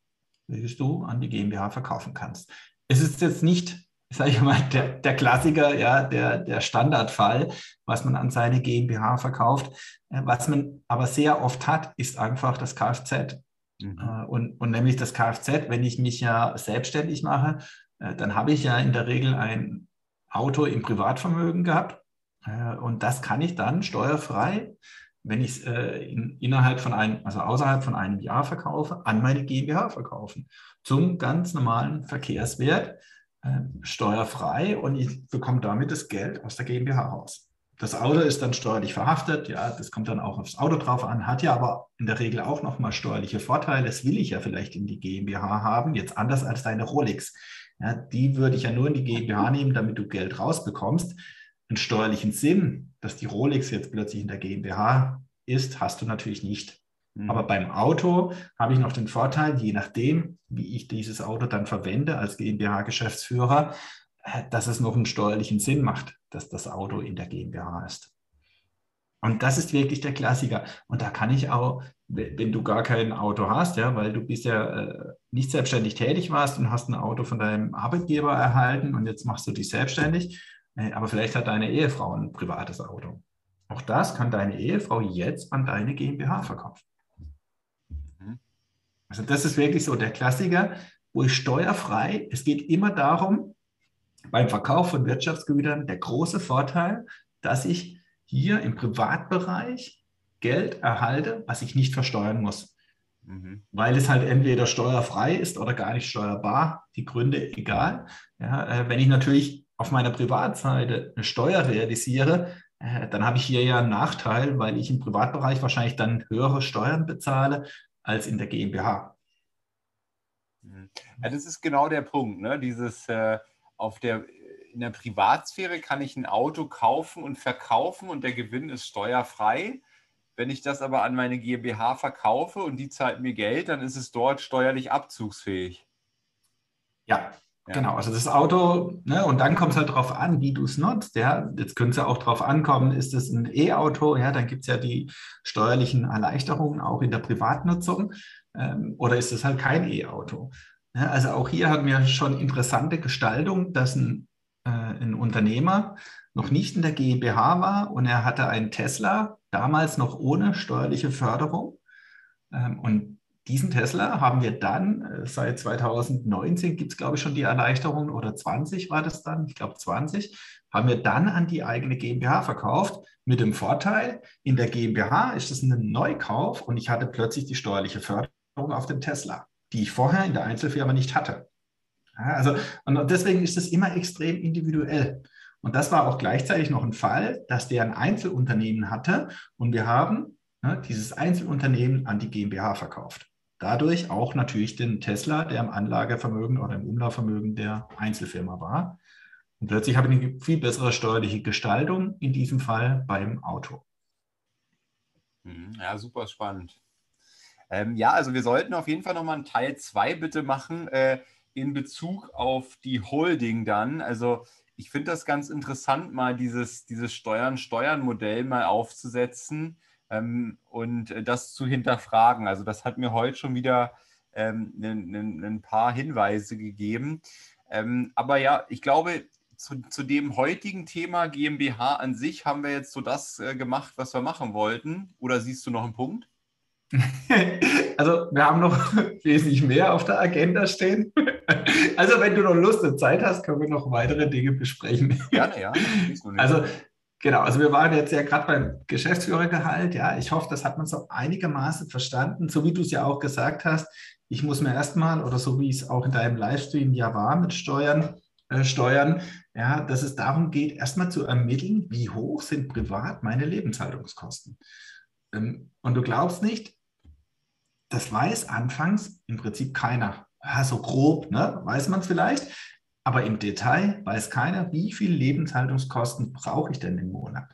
welches du an die GmbH verkaufen kannst. Es ist jetzt nicht sage ich mal, der, der Klassiker, ja, der, der Standardfall, was man an seine GmbH verkauft. Äh, was man aber sehr oft hat, ist einfach das Kfz. Mhm. Äh, und, und nämlich das Kfz, wenn ich mich ja selbstständig mache, äh, dann habe ich ja in der Regel ein Auto im Privatvermögen gehabt. Und das kann ich dann steuerfrei, wenn ich es in, innerhalb von einem, also außerhalb von einem Jahr verkaufe, an meine GmbH verkaufen. Zum ganz normalen Verkehrswert äh, steuerfrei und ich bekomme damit das Geld aus der GmbH raus. Das Auto ist dann steuerlich verhaftet, ja, das kommt dann auch aufs Auto drauf an, hat ja aber in der Regel auch nochmal steuerliche Vorteile. Das will ich ja vielleicht in die GmbH haben, jetzt anders als deine Rolex. Ja, die würde ich ja nur in die GmbH nehmen, damit du Geld rausbekommst. Einen steuerlichen Sinn, dass die Rolex jetzt plötzlich in der GmbH ist, hast du natürlich nicht. Mhm. Aber beim Auto habe ich noch den Vorteil, je nachdem, wie ich dieses Auto dann verwende als GmbH-Geschäftsführer, äh, dass es noch einen steuerlichen Sinn macht, dass das Auto in der GmbH ist. Und das ist wirklich der Klassiker. Und da kann ich auch, wenn du gar kein Auto hast, ja, weil du bisher äh, nicht selbstständig tätig warst und hast ein Auto von deinem Arbeitgeber erhalten und jetzt machst du dich selbstständig, äh, aber vielleicht hat deine Ehefrau ein privates Auto. Auch das kann deine Ehefrau jetzt an deine GmbH verkaufen. Also das ist wirklich so der Klassiker, wo ich steuerfrei, es geht immer darum, beim Verkauf von Wirtschaftsgütern, der große Vorteil, dass ich hier im Privatbereich Geld erhalte, was ich nicht versteuern muss. Mhm. Weil es halt entweder steuerfrei ist oder gar nicht steuerbar. Die Gründe egal. Ja, äh, wenn ich natürlich auf meiner Privatseite eine Steuer realisiere, äh, dann habe ich hier ja einen Nachteil, weil ich im Privatbereich wahrscheinlich dann höhere Steuern bezahle als in der GmbH. Ja, das ist genau der Punkt. Ne? Dieses äh, auf der in der Privatsphäre kann ich ein Auto kaufen und verkaufen und der Gewinn ist steuerfrei. Wenn ich das aber an meine GmbH verkaufe und die zahlt mir Geld, dann ist es dort steuerlich abzugsfähig. Ja, Genau, also das Auto, ne, und dann kommt es halt darauf an, wie du es nutzt. Ja. Jetzt könnte es ja auch darauf ankommen, ist es ein E-Auto, ja, dann gibt es ja die steuerlichen Erleichterungen auch in der Privatnutzung. Ähm, oder ist es halt kein E-Auto? Ja, also auch hier hatten wir schon interessante Gestaltung, dass ein, äh, ein Unternehmer noch nicht in der GmbH war und er hatte einen Tesla, damals noch ohne steuerliche Förderung. Ähm, und diesen Tesla haben wir dann, äh, seit 2019 gibt es, glaube ich, schon die Erleichterung, oder 20 war das dann, ich glaube 20, haben wir dann an die eigene GmbH verkauft, mit dem Vorteil, in der GmbH ist es ein Neukauf und ich hatte plötzlich die steuerliche Förderung auf dem Tesla, die ich vorher in der Einzelfirma nicht hatte. Also, und deswegen ist es immer extrem individuell. Und das war auch gleichzeitig noch ein Fall, dass der ein Einzelunternehmen hatte und wir haben ne, dieses Einzelunternehmen an die GmbH verkauft. Dadurch auch natürlich den Tesla, der im Anlagevermögen oder im Umlaufvermögen der Einzelfirma war. Und plötzlich habe ich eine viel bessere steuerliche Gestaltung, in diesem Fall beim Auto. Mhm. Ja, super spannend. Ähm, ja, also wir sollten auf jeden Fall nochmal einen Teil 2 bitte machen äh, in Bezug auf die Holding dann. Also ich finde das ganz interessant, mal dieses, dieses Steuern-Steuern-Modell mal aufzusetzen und äh, das zu hinterfragen. Also das hat mir heute schon wieder ähm, ein paar Hinweise gegeben. Ähm, aber ja, ich glaube, zu, zu, dem heutigen Thema GmbH an sich haben wir jetzt so das äh, gemacht, was wir machen wollten. Oder siehst du noch einen Punkt? Also wir haben noch wesentlich mehr auf der Agenda stehen. Also wenn du noch Lust und Zeit hast, können wir noch weitere Dinge besprechen. Gerne, ja. Also Genau, also wir waren jetzt ja gerade beim Geschäftsführergehalt. Ja, ich hoffe, das hat man so einigermaßen verstanden, so wie du es ja auch gesagt hast. Ich muss mir erstmal, oder so wie es auch in deinem Livestream ja war mit Steuern, äh, Steuern, ja, dass es darum geht, erstmal zu ermitteln, wie hoch sind privat meine Lebenshaltungskosten. Ähm, und du glaubst nicht, das weiß anfangs im Prinzip keiner. Ja, so grob, ne? weiß man es vielleicht. Aber im Detail weiß keiner, wie viel Lebenshaltungskosten brauche ich denn im Monat.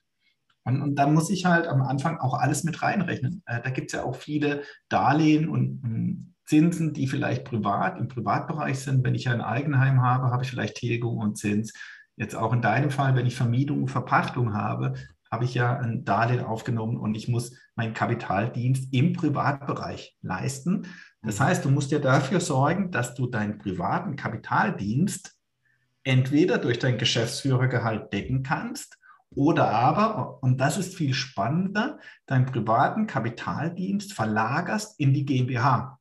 Und, und dann muss ich halt am Anfang auch alles mit reinrechnen. Äh, da gibt es ja auch viele Darlehen und, und Zinsen, die vielleicht privat im Privatbereich sind. Wenn ich ein Eigenheim habe, habe ich vielleicht Tilgung und Zins. Jetzt auch in deinem Fall, wenn ich Vermietung und Verpachtung habe, habe ich ja ein Darlehen aufgenommen und ich muss meinen Kapitaldienst im Privatbereich leisten. Das mhm. heißt, du musst ja dafür sorgen, dass du deinen privaten Kapitaldienst entweder durch dein Geschäftsführergehalt decken kannst oder aber, und das ist viel spannender, deinen privaten Kapitaldienst verlagerst in die GmbH.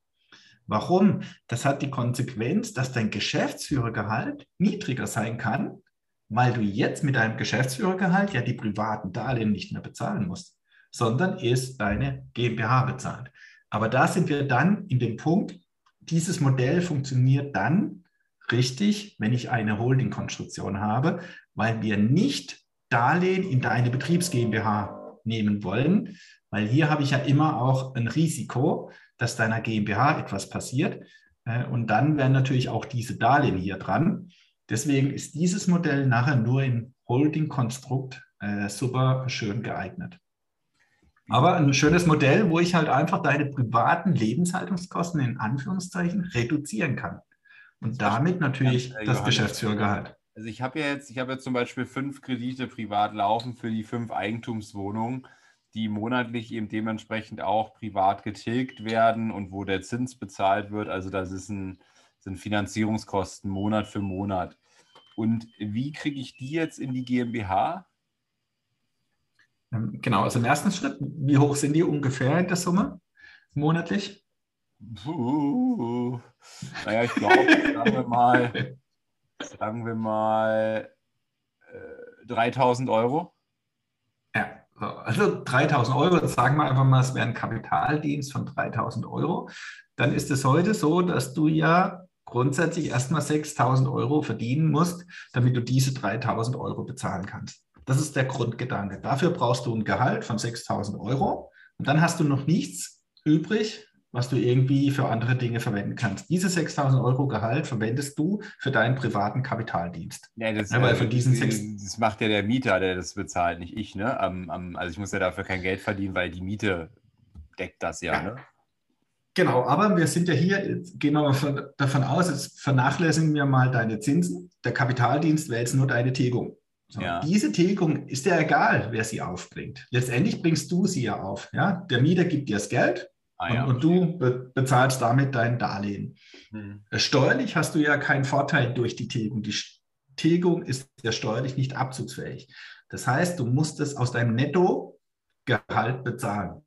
Warum? Das hat die Konsequenz, dass dein Geschäftsführergehalt niedriger sein kann, weil du jetzt mit deinem Geschäftsführergehalt ja die privaten Darlehen nicht mehr bezahlen musst, sondern es deine GmbH bezahlt. Aber da sind wir dann in dem Punkt, dieses Modell funktioniert dann, richtig, wenn ich eine Holding-Konstruktion habe, weil wir nicht Darlehen in deine Betriebs GmbH nehmen wollen, weil hier habe ich ja immer auch ein Risiko, dass deiner GmbH etwas passiert. Äh, und dann wären natürlich auch diese Darlehen hier dran. Deswegen ist dieses Modell nachher nur im Holding-Konstrukt äh, super schön geeignet. Aber ein schönes Modell, wo ich halt einfach deine privaten Lebenshaltungskosten in Anführungszeichen reduzieren kann. Und damit natürlich ja, das Geschäftsführergehalt. Also ich habe ja jetzt, ich habe jetzt zum Beispiel fünf Kredite privat laufen für die fünf Eigentumswohnungen, die monatlich eben dementsprechend auch privat getilgt werden und wo der Zins bezahlt wird. Also das ist ein, sind Finanzierungskosten Monat für Monat. Und wie kriege ich die jetzt in die GmbH? Ähm, genau, also im ersten Schritt, wie hoch sind die ungefähr in der Summe monatlich? Puh. Naja, ich glaube, sagen wir mal, sagen wir mal äh, 3000 Euro. Ja, Also 3000 Euro, sagen wir einfach mal, es wäre ein Kapitaldienst von 3000 Euro. Dann ist es heute so, dass du ja grundsätzlich erstmal 6000 Euro verdienen musst, damit du diese 3000 Euro bezahlen kannst. Das ist der Grundgedanke. Dafür brauchst du ein Gehalt von 6000 Euro und dann hast du noch nichts übrig, was du irgendwie für andere Dinge verwenden kannst. Diese 6000 Euro Gehalt verwendest du für deinen privaten Kapitaldienst. Ja, das, ja, weil von diesen das, das macht ja der Mieter, der das bezahlt, nicht ich. Ne? Um, um, also ich muss ja dafür kein Geld verdienen, weil die Miete deckt das ja. ja. Ne? Genau, aber wir sind ja hier, gehen wir mal davon aus, jetzt vernachlässigen wir mal deine Zinsen. Der Kapitaldienst wäre jetzt nur deine Tilgung. So, ja. Diese Tilgung ist ja egal, wer sie aufbringt. Letztendlich bringst du sie ja auf. Ja? Der Mieter gibt dir das Geld ah, ja, und, und, du be bezahlst damit dein Darlehen. Hm. Steuerlich hast du ja keinen Vorteil durch die Tilgung. Die Tilgung ist ja steuerlich nicht abzugsfähig. Das heißt, du musst es aus deinem Nettogehalt bezahlen.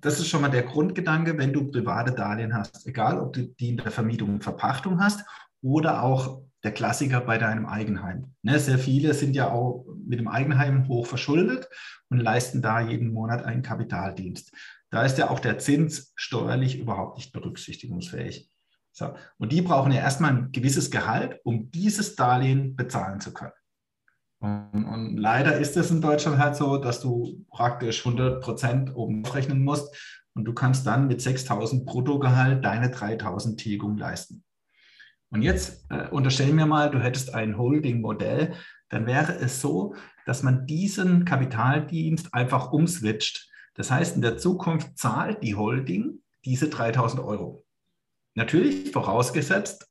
Das ist schon mal der Grundgedanke, wenn du private Darlehen hast, egal ob du die in der Vermietung und Verpachtung hast oder auch der Klassiker bei deinem Eigenheim. Ne, sehr viele sind ja auch mit dem Eigenheim hoch verschuldet und leisten da jeden Monat einen Kapitaldienst. Da ist ja auch der Zins steuerlich überhaupt nicht berücksichtigungsfähig. So. Und die brauchen ja erstmal ein gewisses Gehalt, um dieses Darlehen bezahlen zu können. Und, und, leider ist es in Deutschland halt so, dass du praktisch 100 Prozent oben rechnen musst und du kannst dann mit 6000 Bruttogehalt deine 3000 Tilgung leisten. Und jetzt äh, unterstellen wir mal, du hättest ein Holding-Modell, dann wäre es so, dass man diesen Kapitaldienst einfach umswitcht. Das heißt, in der Zukunft zahlt die Holding diese 3000 Euro. Natürlich vorausgesetzt,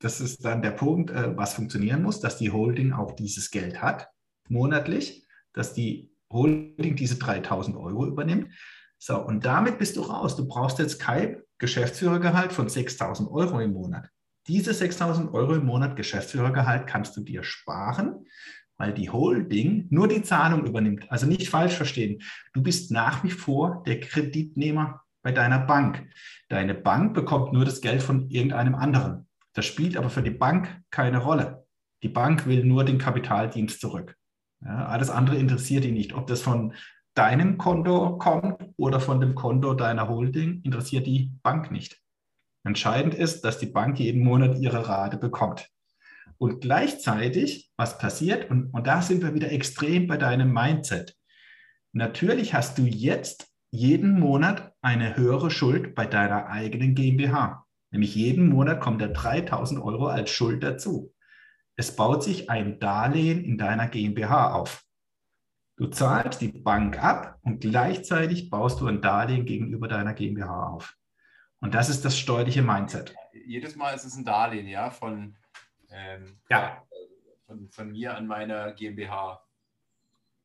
das ist dann der Punkt, äh, was funktionieren muss, dass die Holding auch dieses Geld hat, monatlich, dass die Holding diese 3000 Euro übernimmt. So, und damit bist du raus. Du brauchst jetzt kein Geschäftsführergehalt von 6000 Euro im Monat. Diese 6000 Euro im Monat Geschäftsführergehalt kannst du dir sparen, weil die Holding nur die Zahlung übernimmt. Also nicht falsch verstehen. Du bist nach wie vor der Kreditnehmer bei deiner Bank. Deine Bank bekommt nur das Geld von irgendeinem anderen. Das spielt aber für die Bank keine Rolle. Die Bank will nur den Kapitaldienst zurück. Ja, alles andere interessiert ihn nicht. Ob das von deinem Konto kommt oder von dem Konto deiner Holding, interessiert die Bank nicht. Entscheidend ist, dass die Bank jeden Monat ihre Rate bekommt. Und gleichzeitig, was passiert, und, und da sind wir wieder extrem bei deinem Mindset. Natürlich hast du jetzt jeden Monat eine höhere Schuld bei deiner eigenen GmbH. Nämlich jeden Monat kommt der 3000 Euro als Schuld dazu. Es baut sich ein Darlehen in deiner GmbH auf. Du zahlst die Bank ab und gleichzeitig baust du ein Darlehen gegenüber deiner GmbH auf. Und das ist das steuerliche Mindset. Jedes Mal ist es ein Darlehen, ja, von, ähm, ja. von, von mir an meiner GmbH.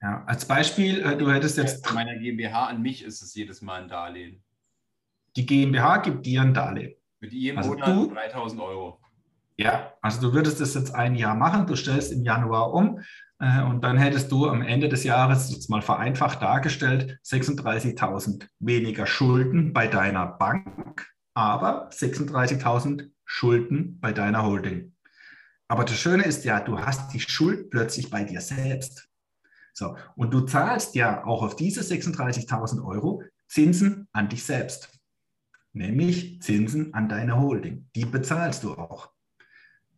Ja, als Beispiel, äh, du hättest jetzt. Von meiner GmbH an mich ist es jedes Mal ein Darlehen. Die GmbH gibt dir ein Darlehen. Mit jedem also Monat du, 3000 Euro. Ja, also du würdest das jetzt ein Jahr machen, du stellst im Januar um äh, und dann hättest du am Ende des Jahres, jetzt mal vereinfacht dargestellt, 36.000 weniger Schulden bei deiner Bank, aber 36.000 Schulden bei deiner Holding. Aber das Schöne ist ja, du hast die Schuld plötzlich bei dir selbst. So, und du zahlst ja auch auf diese 36.000 Euro Zinsen an dich selbst nämlich Zinsen an deine Holding. Die bezahlst du auch.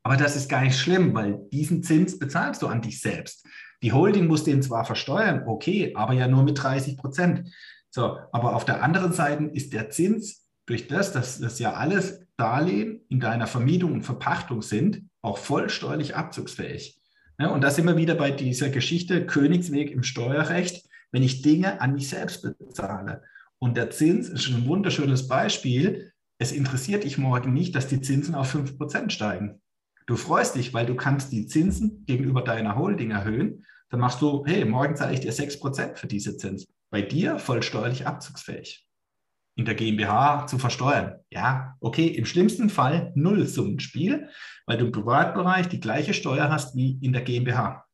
Aber das ist gar nicht schlimm, weil diesen Zins bezahlst du an dich selbst. Die Holding muss den zwar versteuern, okay, aber ja nur mit 30 Prozent. So, aber auf der anderen Seite ist der Zins durch das, dass das ja alles Darlehen in deiner Vermietung und Verpachtung sind, auch voll steuerlich abzugsfähig. Ja, und da sind wir wieder bei dieser Geschichte Königsweg im Steuerrecht, wenn ich Dinge an mich selbst bezahle. Und der Zins ist ein wunderschönes Beispiel. Es interessiert dich morgen nicht, dass die Zinsen auf 5% steigen. Du freust dich, weil du kannst die Zinsen gegenüber deiner Holding erhöhen. Dann machst du, hey, morgen zahle ich dir 6% für diese Zins. Bei dir voll steuerlich abzugsfähig. In der GmbH zu versteuern. Ja, okay, im schlimmsten Fall Nullsummenspiel, weil du im Privatbereich die gleiche Steuer hast wie in der GmbH.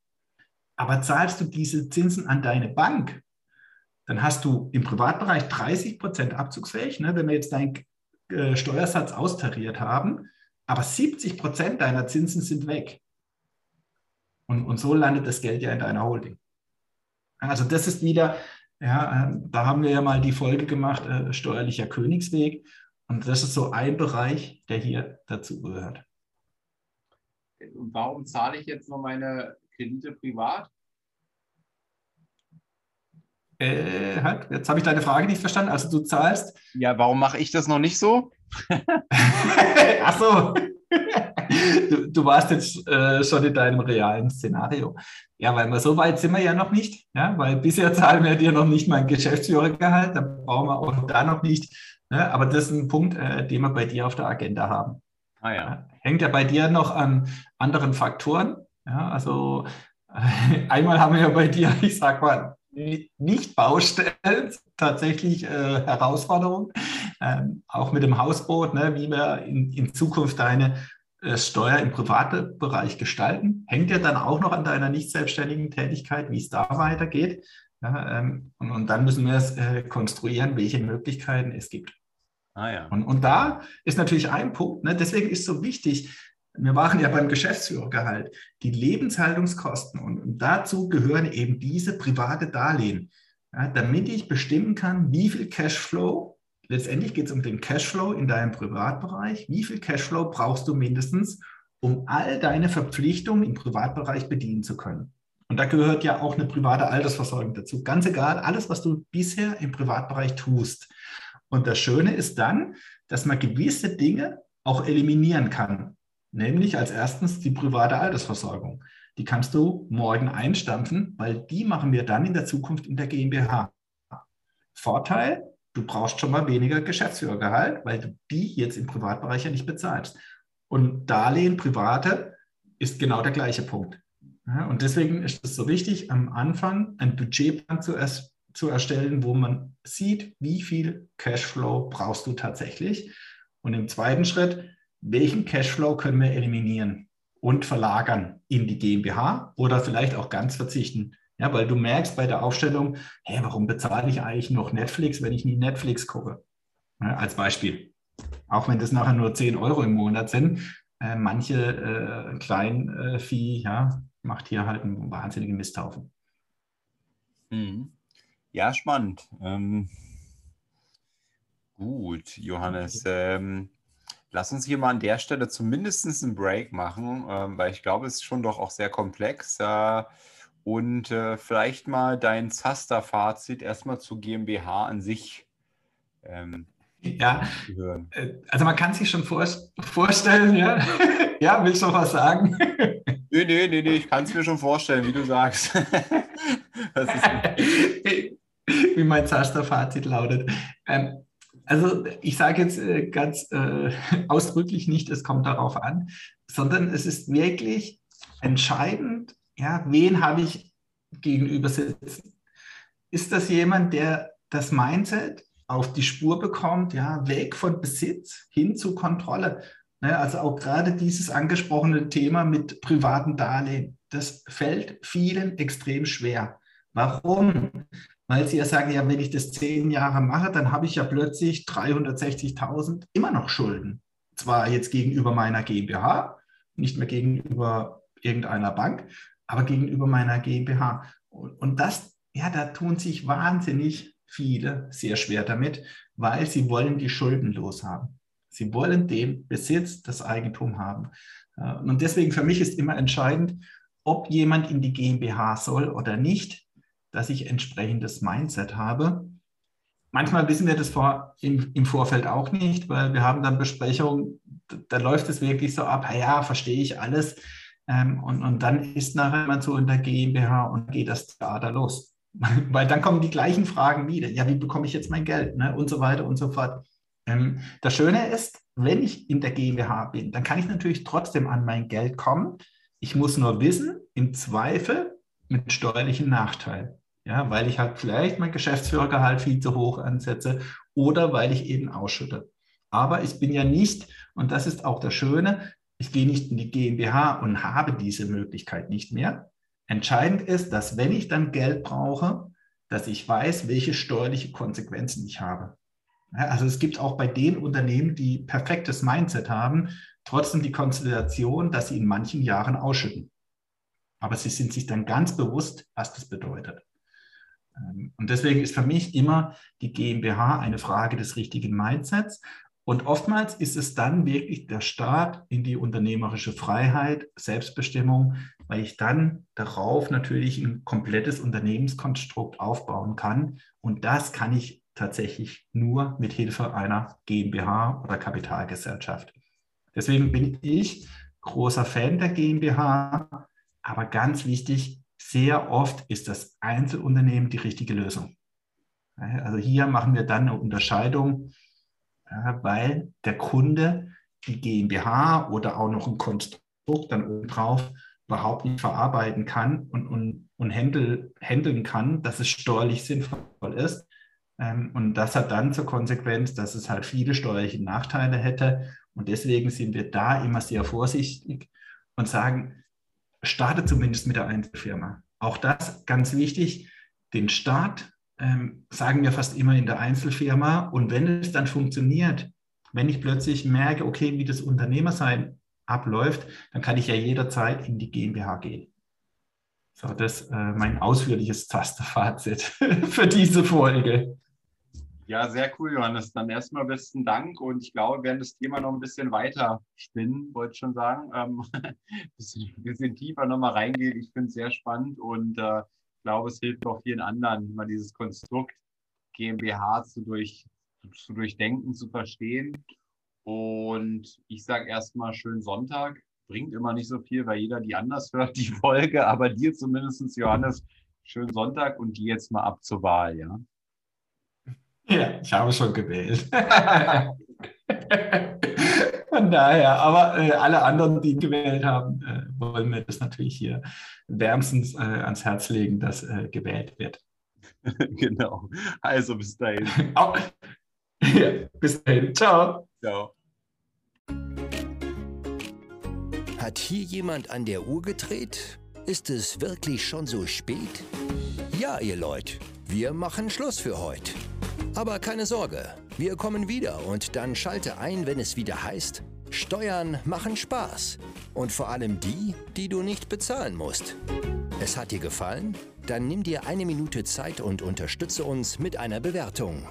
Aber zahlst du diese Zinsen an deine Bank, dann hast du im Privatbereich 30 Prozent abzugsfähig, ne, wenn wir jetzt deinen äh, Steuersatz austariert haben, aber 70 Prozent deiner Zinsen sind weg. Und, und so landet das Geld ja in deiner Holding. Also das ist wieder, ja, äh, da haben wir ja mal die Folge gemacht, äh, steuerlicher Königsweg. Und das ist so ein Bereich, der hier dazu gehört. Und warum zahle ich jetzt noch meine Kredite privat? Äh, halt, jetzt habe ich deine Frage nicht verstanden. Also du zahlst. Ja, warum mache ich das noch nicht so? Ach so. Du, warst jetzt äh, schon in deinem realen Szenario. Ja, weil wir so weit sind wir ja noch nicht. Ja, weil bisher zahlen wir dir noch nicht mal ein Geschäftsführergehalt. Da brauchen wir auch da noch nicht. Ne? Aber das ist ein Punkt, äh, den wir bei dir auf der Agenda haben. Ah, ja. Hängt ja bei dir noch an anderen Faktoren. Ja, also einmal haben wir ja bei dir, ich sag mal, nicht Baustellen, tatsächlich äh, Herausforderungen, ähm, auch mit dem Hausboot, ne, wie wir in, in Zukunft deine äh, Steuer im privaten Bereich gestalten. Hängt ja dann auch noch an deiner nicht selbstständigen Tätigkeit, wie es da weitergeht. Ja, ähm, und, und, dann müssen wir es äh, konstruieren, welche Möglichkeiten es gibt. Ah, ja. und, und da ist natürlich ein Punkt, ne, deswegen ist so wichtig, wir machen ja beim Geschäftsführergehalt die Lebenshaltungskosten und, und dazu gehören eben diese private Darlehen, ja, damit ich bestimmen kann, wie viel Cashflow, letztendlich geht es um den Cashflow in deinem Privatbereich, wie viel Cashflow brauchst du mindestens, um all deine Verpflichtungen im Privatbereich bedienen zu können. Und da gehört ja auch eine private Altersversorgung dazu. Ganz egal, alles, was du bisher im Privatbereich tust. Und das Schöne ist dann, dass man gewisse Dinge auch eliminieren kann. Nämlich als erstens die private Altersversorgung. Die kannst du morgen einstampfen, weil die machen wir dann in der Zukunft in der GmbH. Vorteil, du brauchst schon mal weniger Geschäftsführergehalt, weil du die jetzt im Privatbereich ja nicht bezahlst. Und Darlehen, private, ist genau der gleiche Punkt. Und deswegen ist es so wichtig, am Anfang einen Budgetplan zu, es, zu erstellen, wo man sieht, wie viel Cashflow brauchst du tatsächlich. Und im zweiten Schritt welchen Cashflow können wir eliminieren und verlagern in die GmbH oder vielleicht auch ganz verzichten. Ja, weil du merkst bei der Aufstellung, hey, warum bezahle ich eigentlich noch Netflix, wenn ich nie Netflix gucke? Ja, als Beispiel. Auch wenn das nachher nur 10 Euro im Monat sind, äh, manche äh, Kleinvieh ja, macht hier halt einen wahnsinnigen Misthaufen. Mhm. Ja, spannend. Ähm, gut, Johannes. Ähm, Lass uns hier mal an der Stelle zumindest einen Break machen, ähm, weil ich glaube, es ist schon doch auch sehr komplex. Äh, und äh, vielleicht mal dein Zaster-Fazit erstmal zu GmbH an sich. Ähm, ja, äh, also man kann sich schon vor, vorstellen, ja. ja, willst du noch was sagen? nee, nee, nee, nee, ich kann es mir schon vorstellen, wie du sagst. wie mein Zaster-Fazit lautet. Ähm, also ich sage jetzt äh, ganz äh, ausdrücklich nicht, es kommt darauf an, sondern es ist wirklich entscheidend, ja, wen habe ich gegenüber sitzen. Ist das jemand, der das Mindset auf die Spur bekommt, ja, weg von Besitz hin zu Kontrolle? Ne, also auch gerade dieses angesprochene Thema mit privaten Darlehen, das fällt vielen extrem schwer. Warum? weil sie ja sagen, ja, wenn ich das zehn Jahre mache, dann habe ich ja plötzlich 360.000 immer noch Schulden. Zwar jetzt gegenüber meiner GmbH, nicht mehr gegenüber irgendeiner Bank, aber gegenüber meiner GmbH. Und das, ja, da tun sich wahnsinnig viele sehr schwer damit, weil sie wollen die Schulden loshaben. Sie wollen den Besitz, das Eigentum haben. Und deswegen für mich ist immer entscheidend, ob jemand in die GmbH soll oder nicht dass ich entsprechendes Mindset habe. Manchmal wissen wir das vor, im, im Vorfeld auch nicht, weil wir haben dann Besprechungen, da läuft es wirklich so ab, ja, verstehe ich alles. Ähm, und, und dann ist nachher so in der GmbH und geht das Theater los. weil dann kommen die gleichen Fragen wieder. Ja, wie bekomme ich jetzt mein Geld? Ne? Und so weiter und so fort. Ähm, das Schöne ist, wenn ich in der GmbH bin, dann kann ich natürlich trotzdem an mein Geld kommen. Ich muss nur wissen, im Zweifel mit steuerlichen Nachteil. Ja, weil ich halt vielleicht mein Geschäftsführergehalt viel zu hoch ansetze oder weil ich eben ausschütte. Aber ich bin ja nicht, und das ist auch das Schöne, ich gehe nicht in die GmbH und habe diese Möglichkeit nicht mehr. Entscheidend ist, dass wenn ich dann Geld brauche, dass ich weiß, welche steuerliche Konsequenzen ich habe. Also es gibt auch bei den Unternehmen, die perfektes Mindset haben, trotzdem die Konstellation, dass sie in manchen Jahren ausschütten. Aber sie sind sich dann ganz bewusst, was das bedeutet. Ähm, und deswegen ist für mich immer die GmbH eine Frage des richtigen Mindsets. Und oftmals ist es dann wirklich der Start in die unternehmerische Freiheit, Selbstbestimmung, weil ich dann darauf natürlich ein komplettes Unternehmenskonstrukt aufbauen kann. Und das kann ich tatsächlich nur mit Hilfe einer GmbH oder Kapitalgesellschaft. Deswegen bin ich großer Fan der GmbH, aber ganz wichtig, sehr oft ist das Einzelunternehmen die richtige Lösung. Also hier machen wir dann eine Unterscheidung, weil der Kunde die GmbH oder auch noch ein Konstrukt dann obendrauf überhaupt nicht verarbeiten kann und, und, und handel, handeln kann, dass es steuerlich sinnvoll ist. Ähm, und das hat dann zur Konsequenz, dass es halt viele steuerliche Nachteile hätte. Und deswegen sind wir da immer sehr vorsichtig und sagen, starte zumindest mit der Einzelfirma. Auch das ganz wichtig. Den Start ähm, sagen wir fast immer in der Einzelfirma. Und wenn es dann funktioniert, wenn ich plötzlich merke, okay, wie das Unternehmersein abläuft, dann kann ich ja jederzeit in die GmbH gehen. So, das ist äh, mein ausführliches Tasterfazit für diese Folge. Ja, sehr cool, Johannes. Dann erstmal besten Dank und ich glaube, wir werden das Thema noch ein bisschen weiter spinnen, wollte ich schon sagen. Ähm, ein bisschen, bisschen tiefer nochmal reingehen. Ich finde es sehr spannend und äh, glaube, es hilft auch vielen anderen, mal dieses Konstrukt GmbH zu, durch, zu durchdenken, zu verstehen. Und ich sage erstmal schönen Sonntag. Bringt immer nicht so viel, weil jeder die anders hört, die Folge. Aber dir zumindest, Johannes, schönen Sonntag und die jetzt mal ab zur Wahl, ja? Ja, ich habe schon gewählt. Von daher, aber äh, alle anderen, die gewählt haben, äh, wollen wir das natürlich hier wärmstens äh, ans Herz legen, dass äh, gewählt wird. genau. Also bis dahin. ja, bis dahin. Ciao. Ciao. Hat hier jemand an der Uhr gedreht? Ist es wirklich schon so spät? Ja, ihr Leute, wir machen Schluss für heute. Aber keine Sorge, wir kommen wieder und dann schalte ein, wenn es wieder heißt, Steuern machen Spaß. Und vor allem die, die du nicht bezahlen musst. Es hat dir gefallen? Dann nimm dir eine Minute Zeit und unterstütze uns mit einer Bewertung.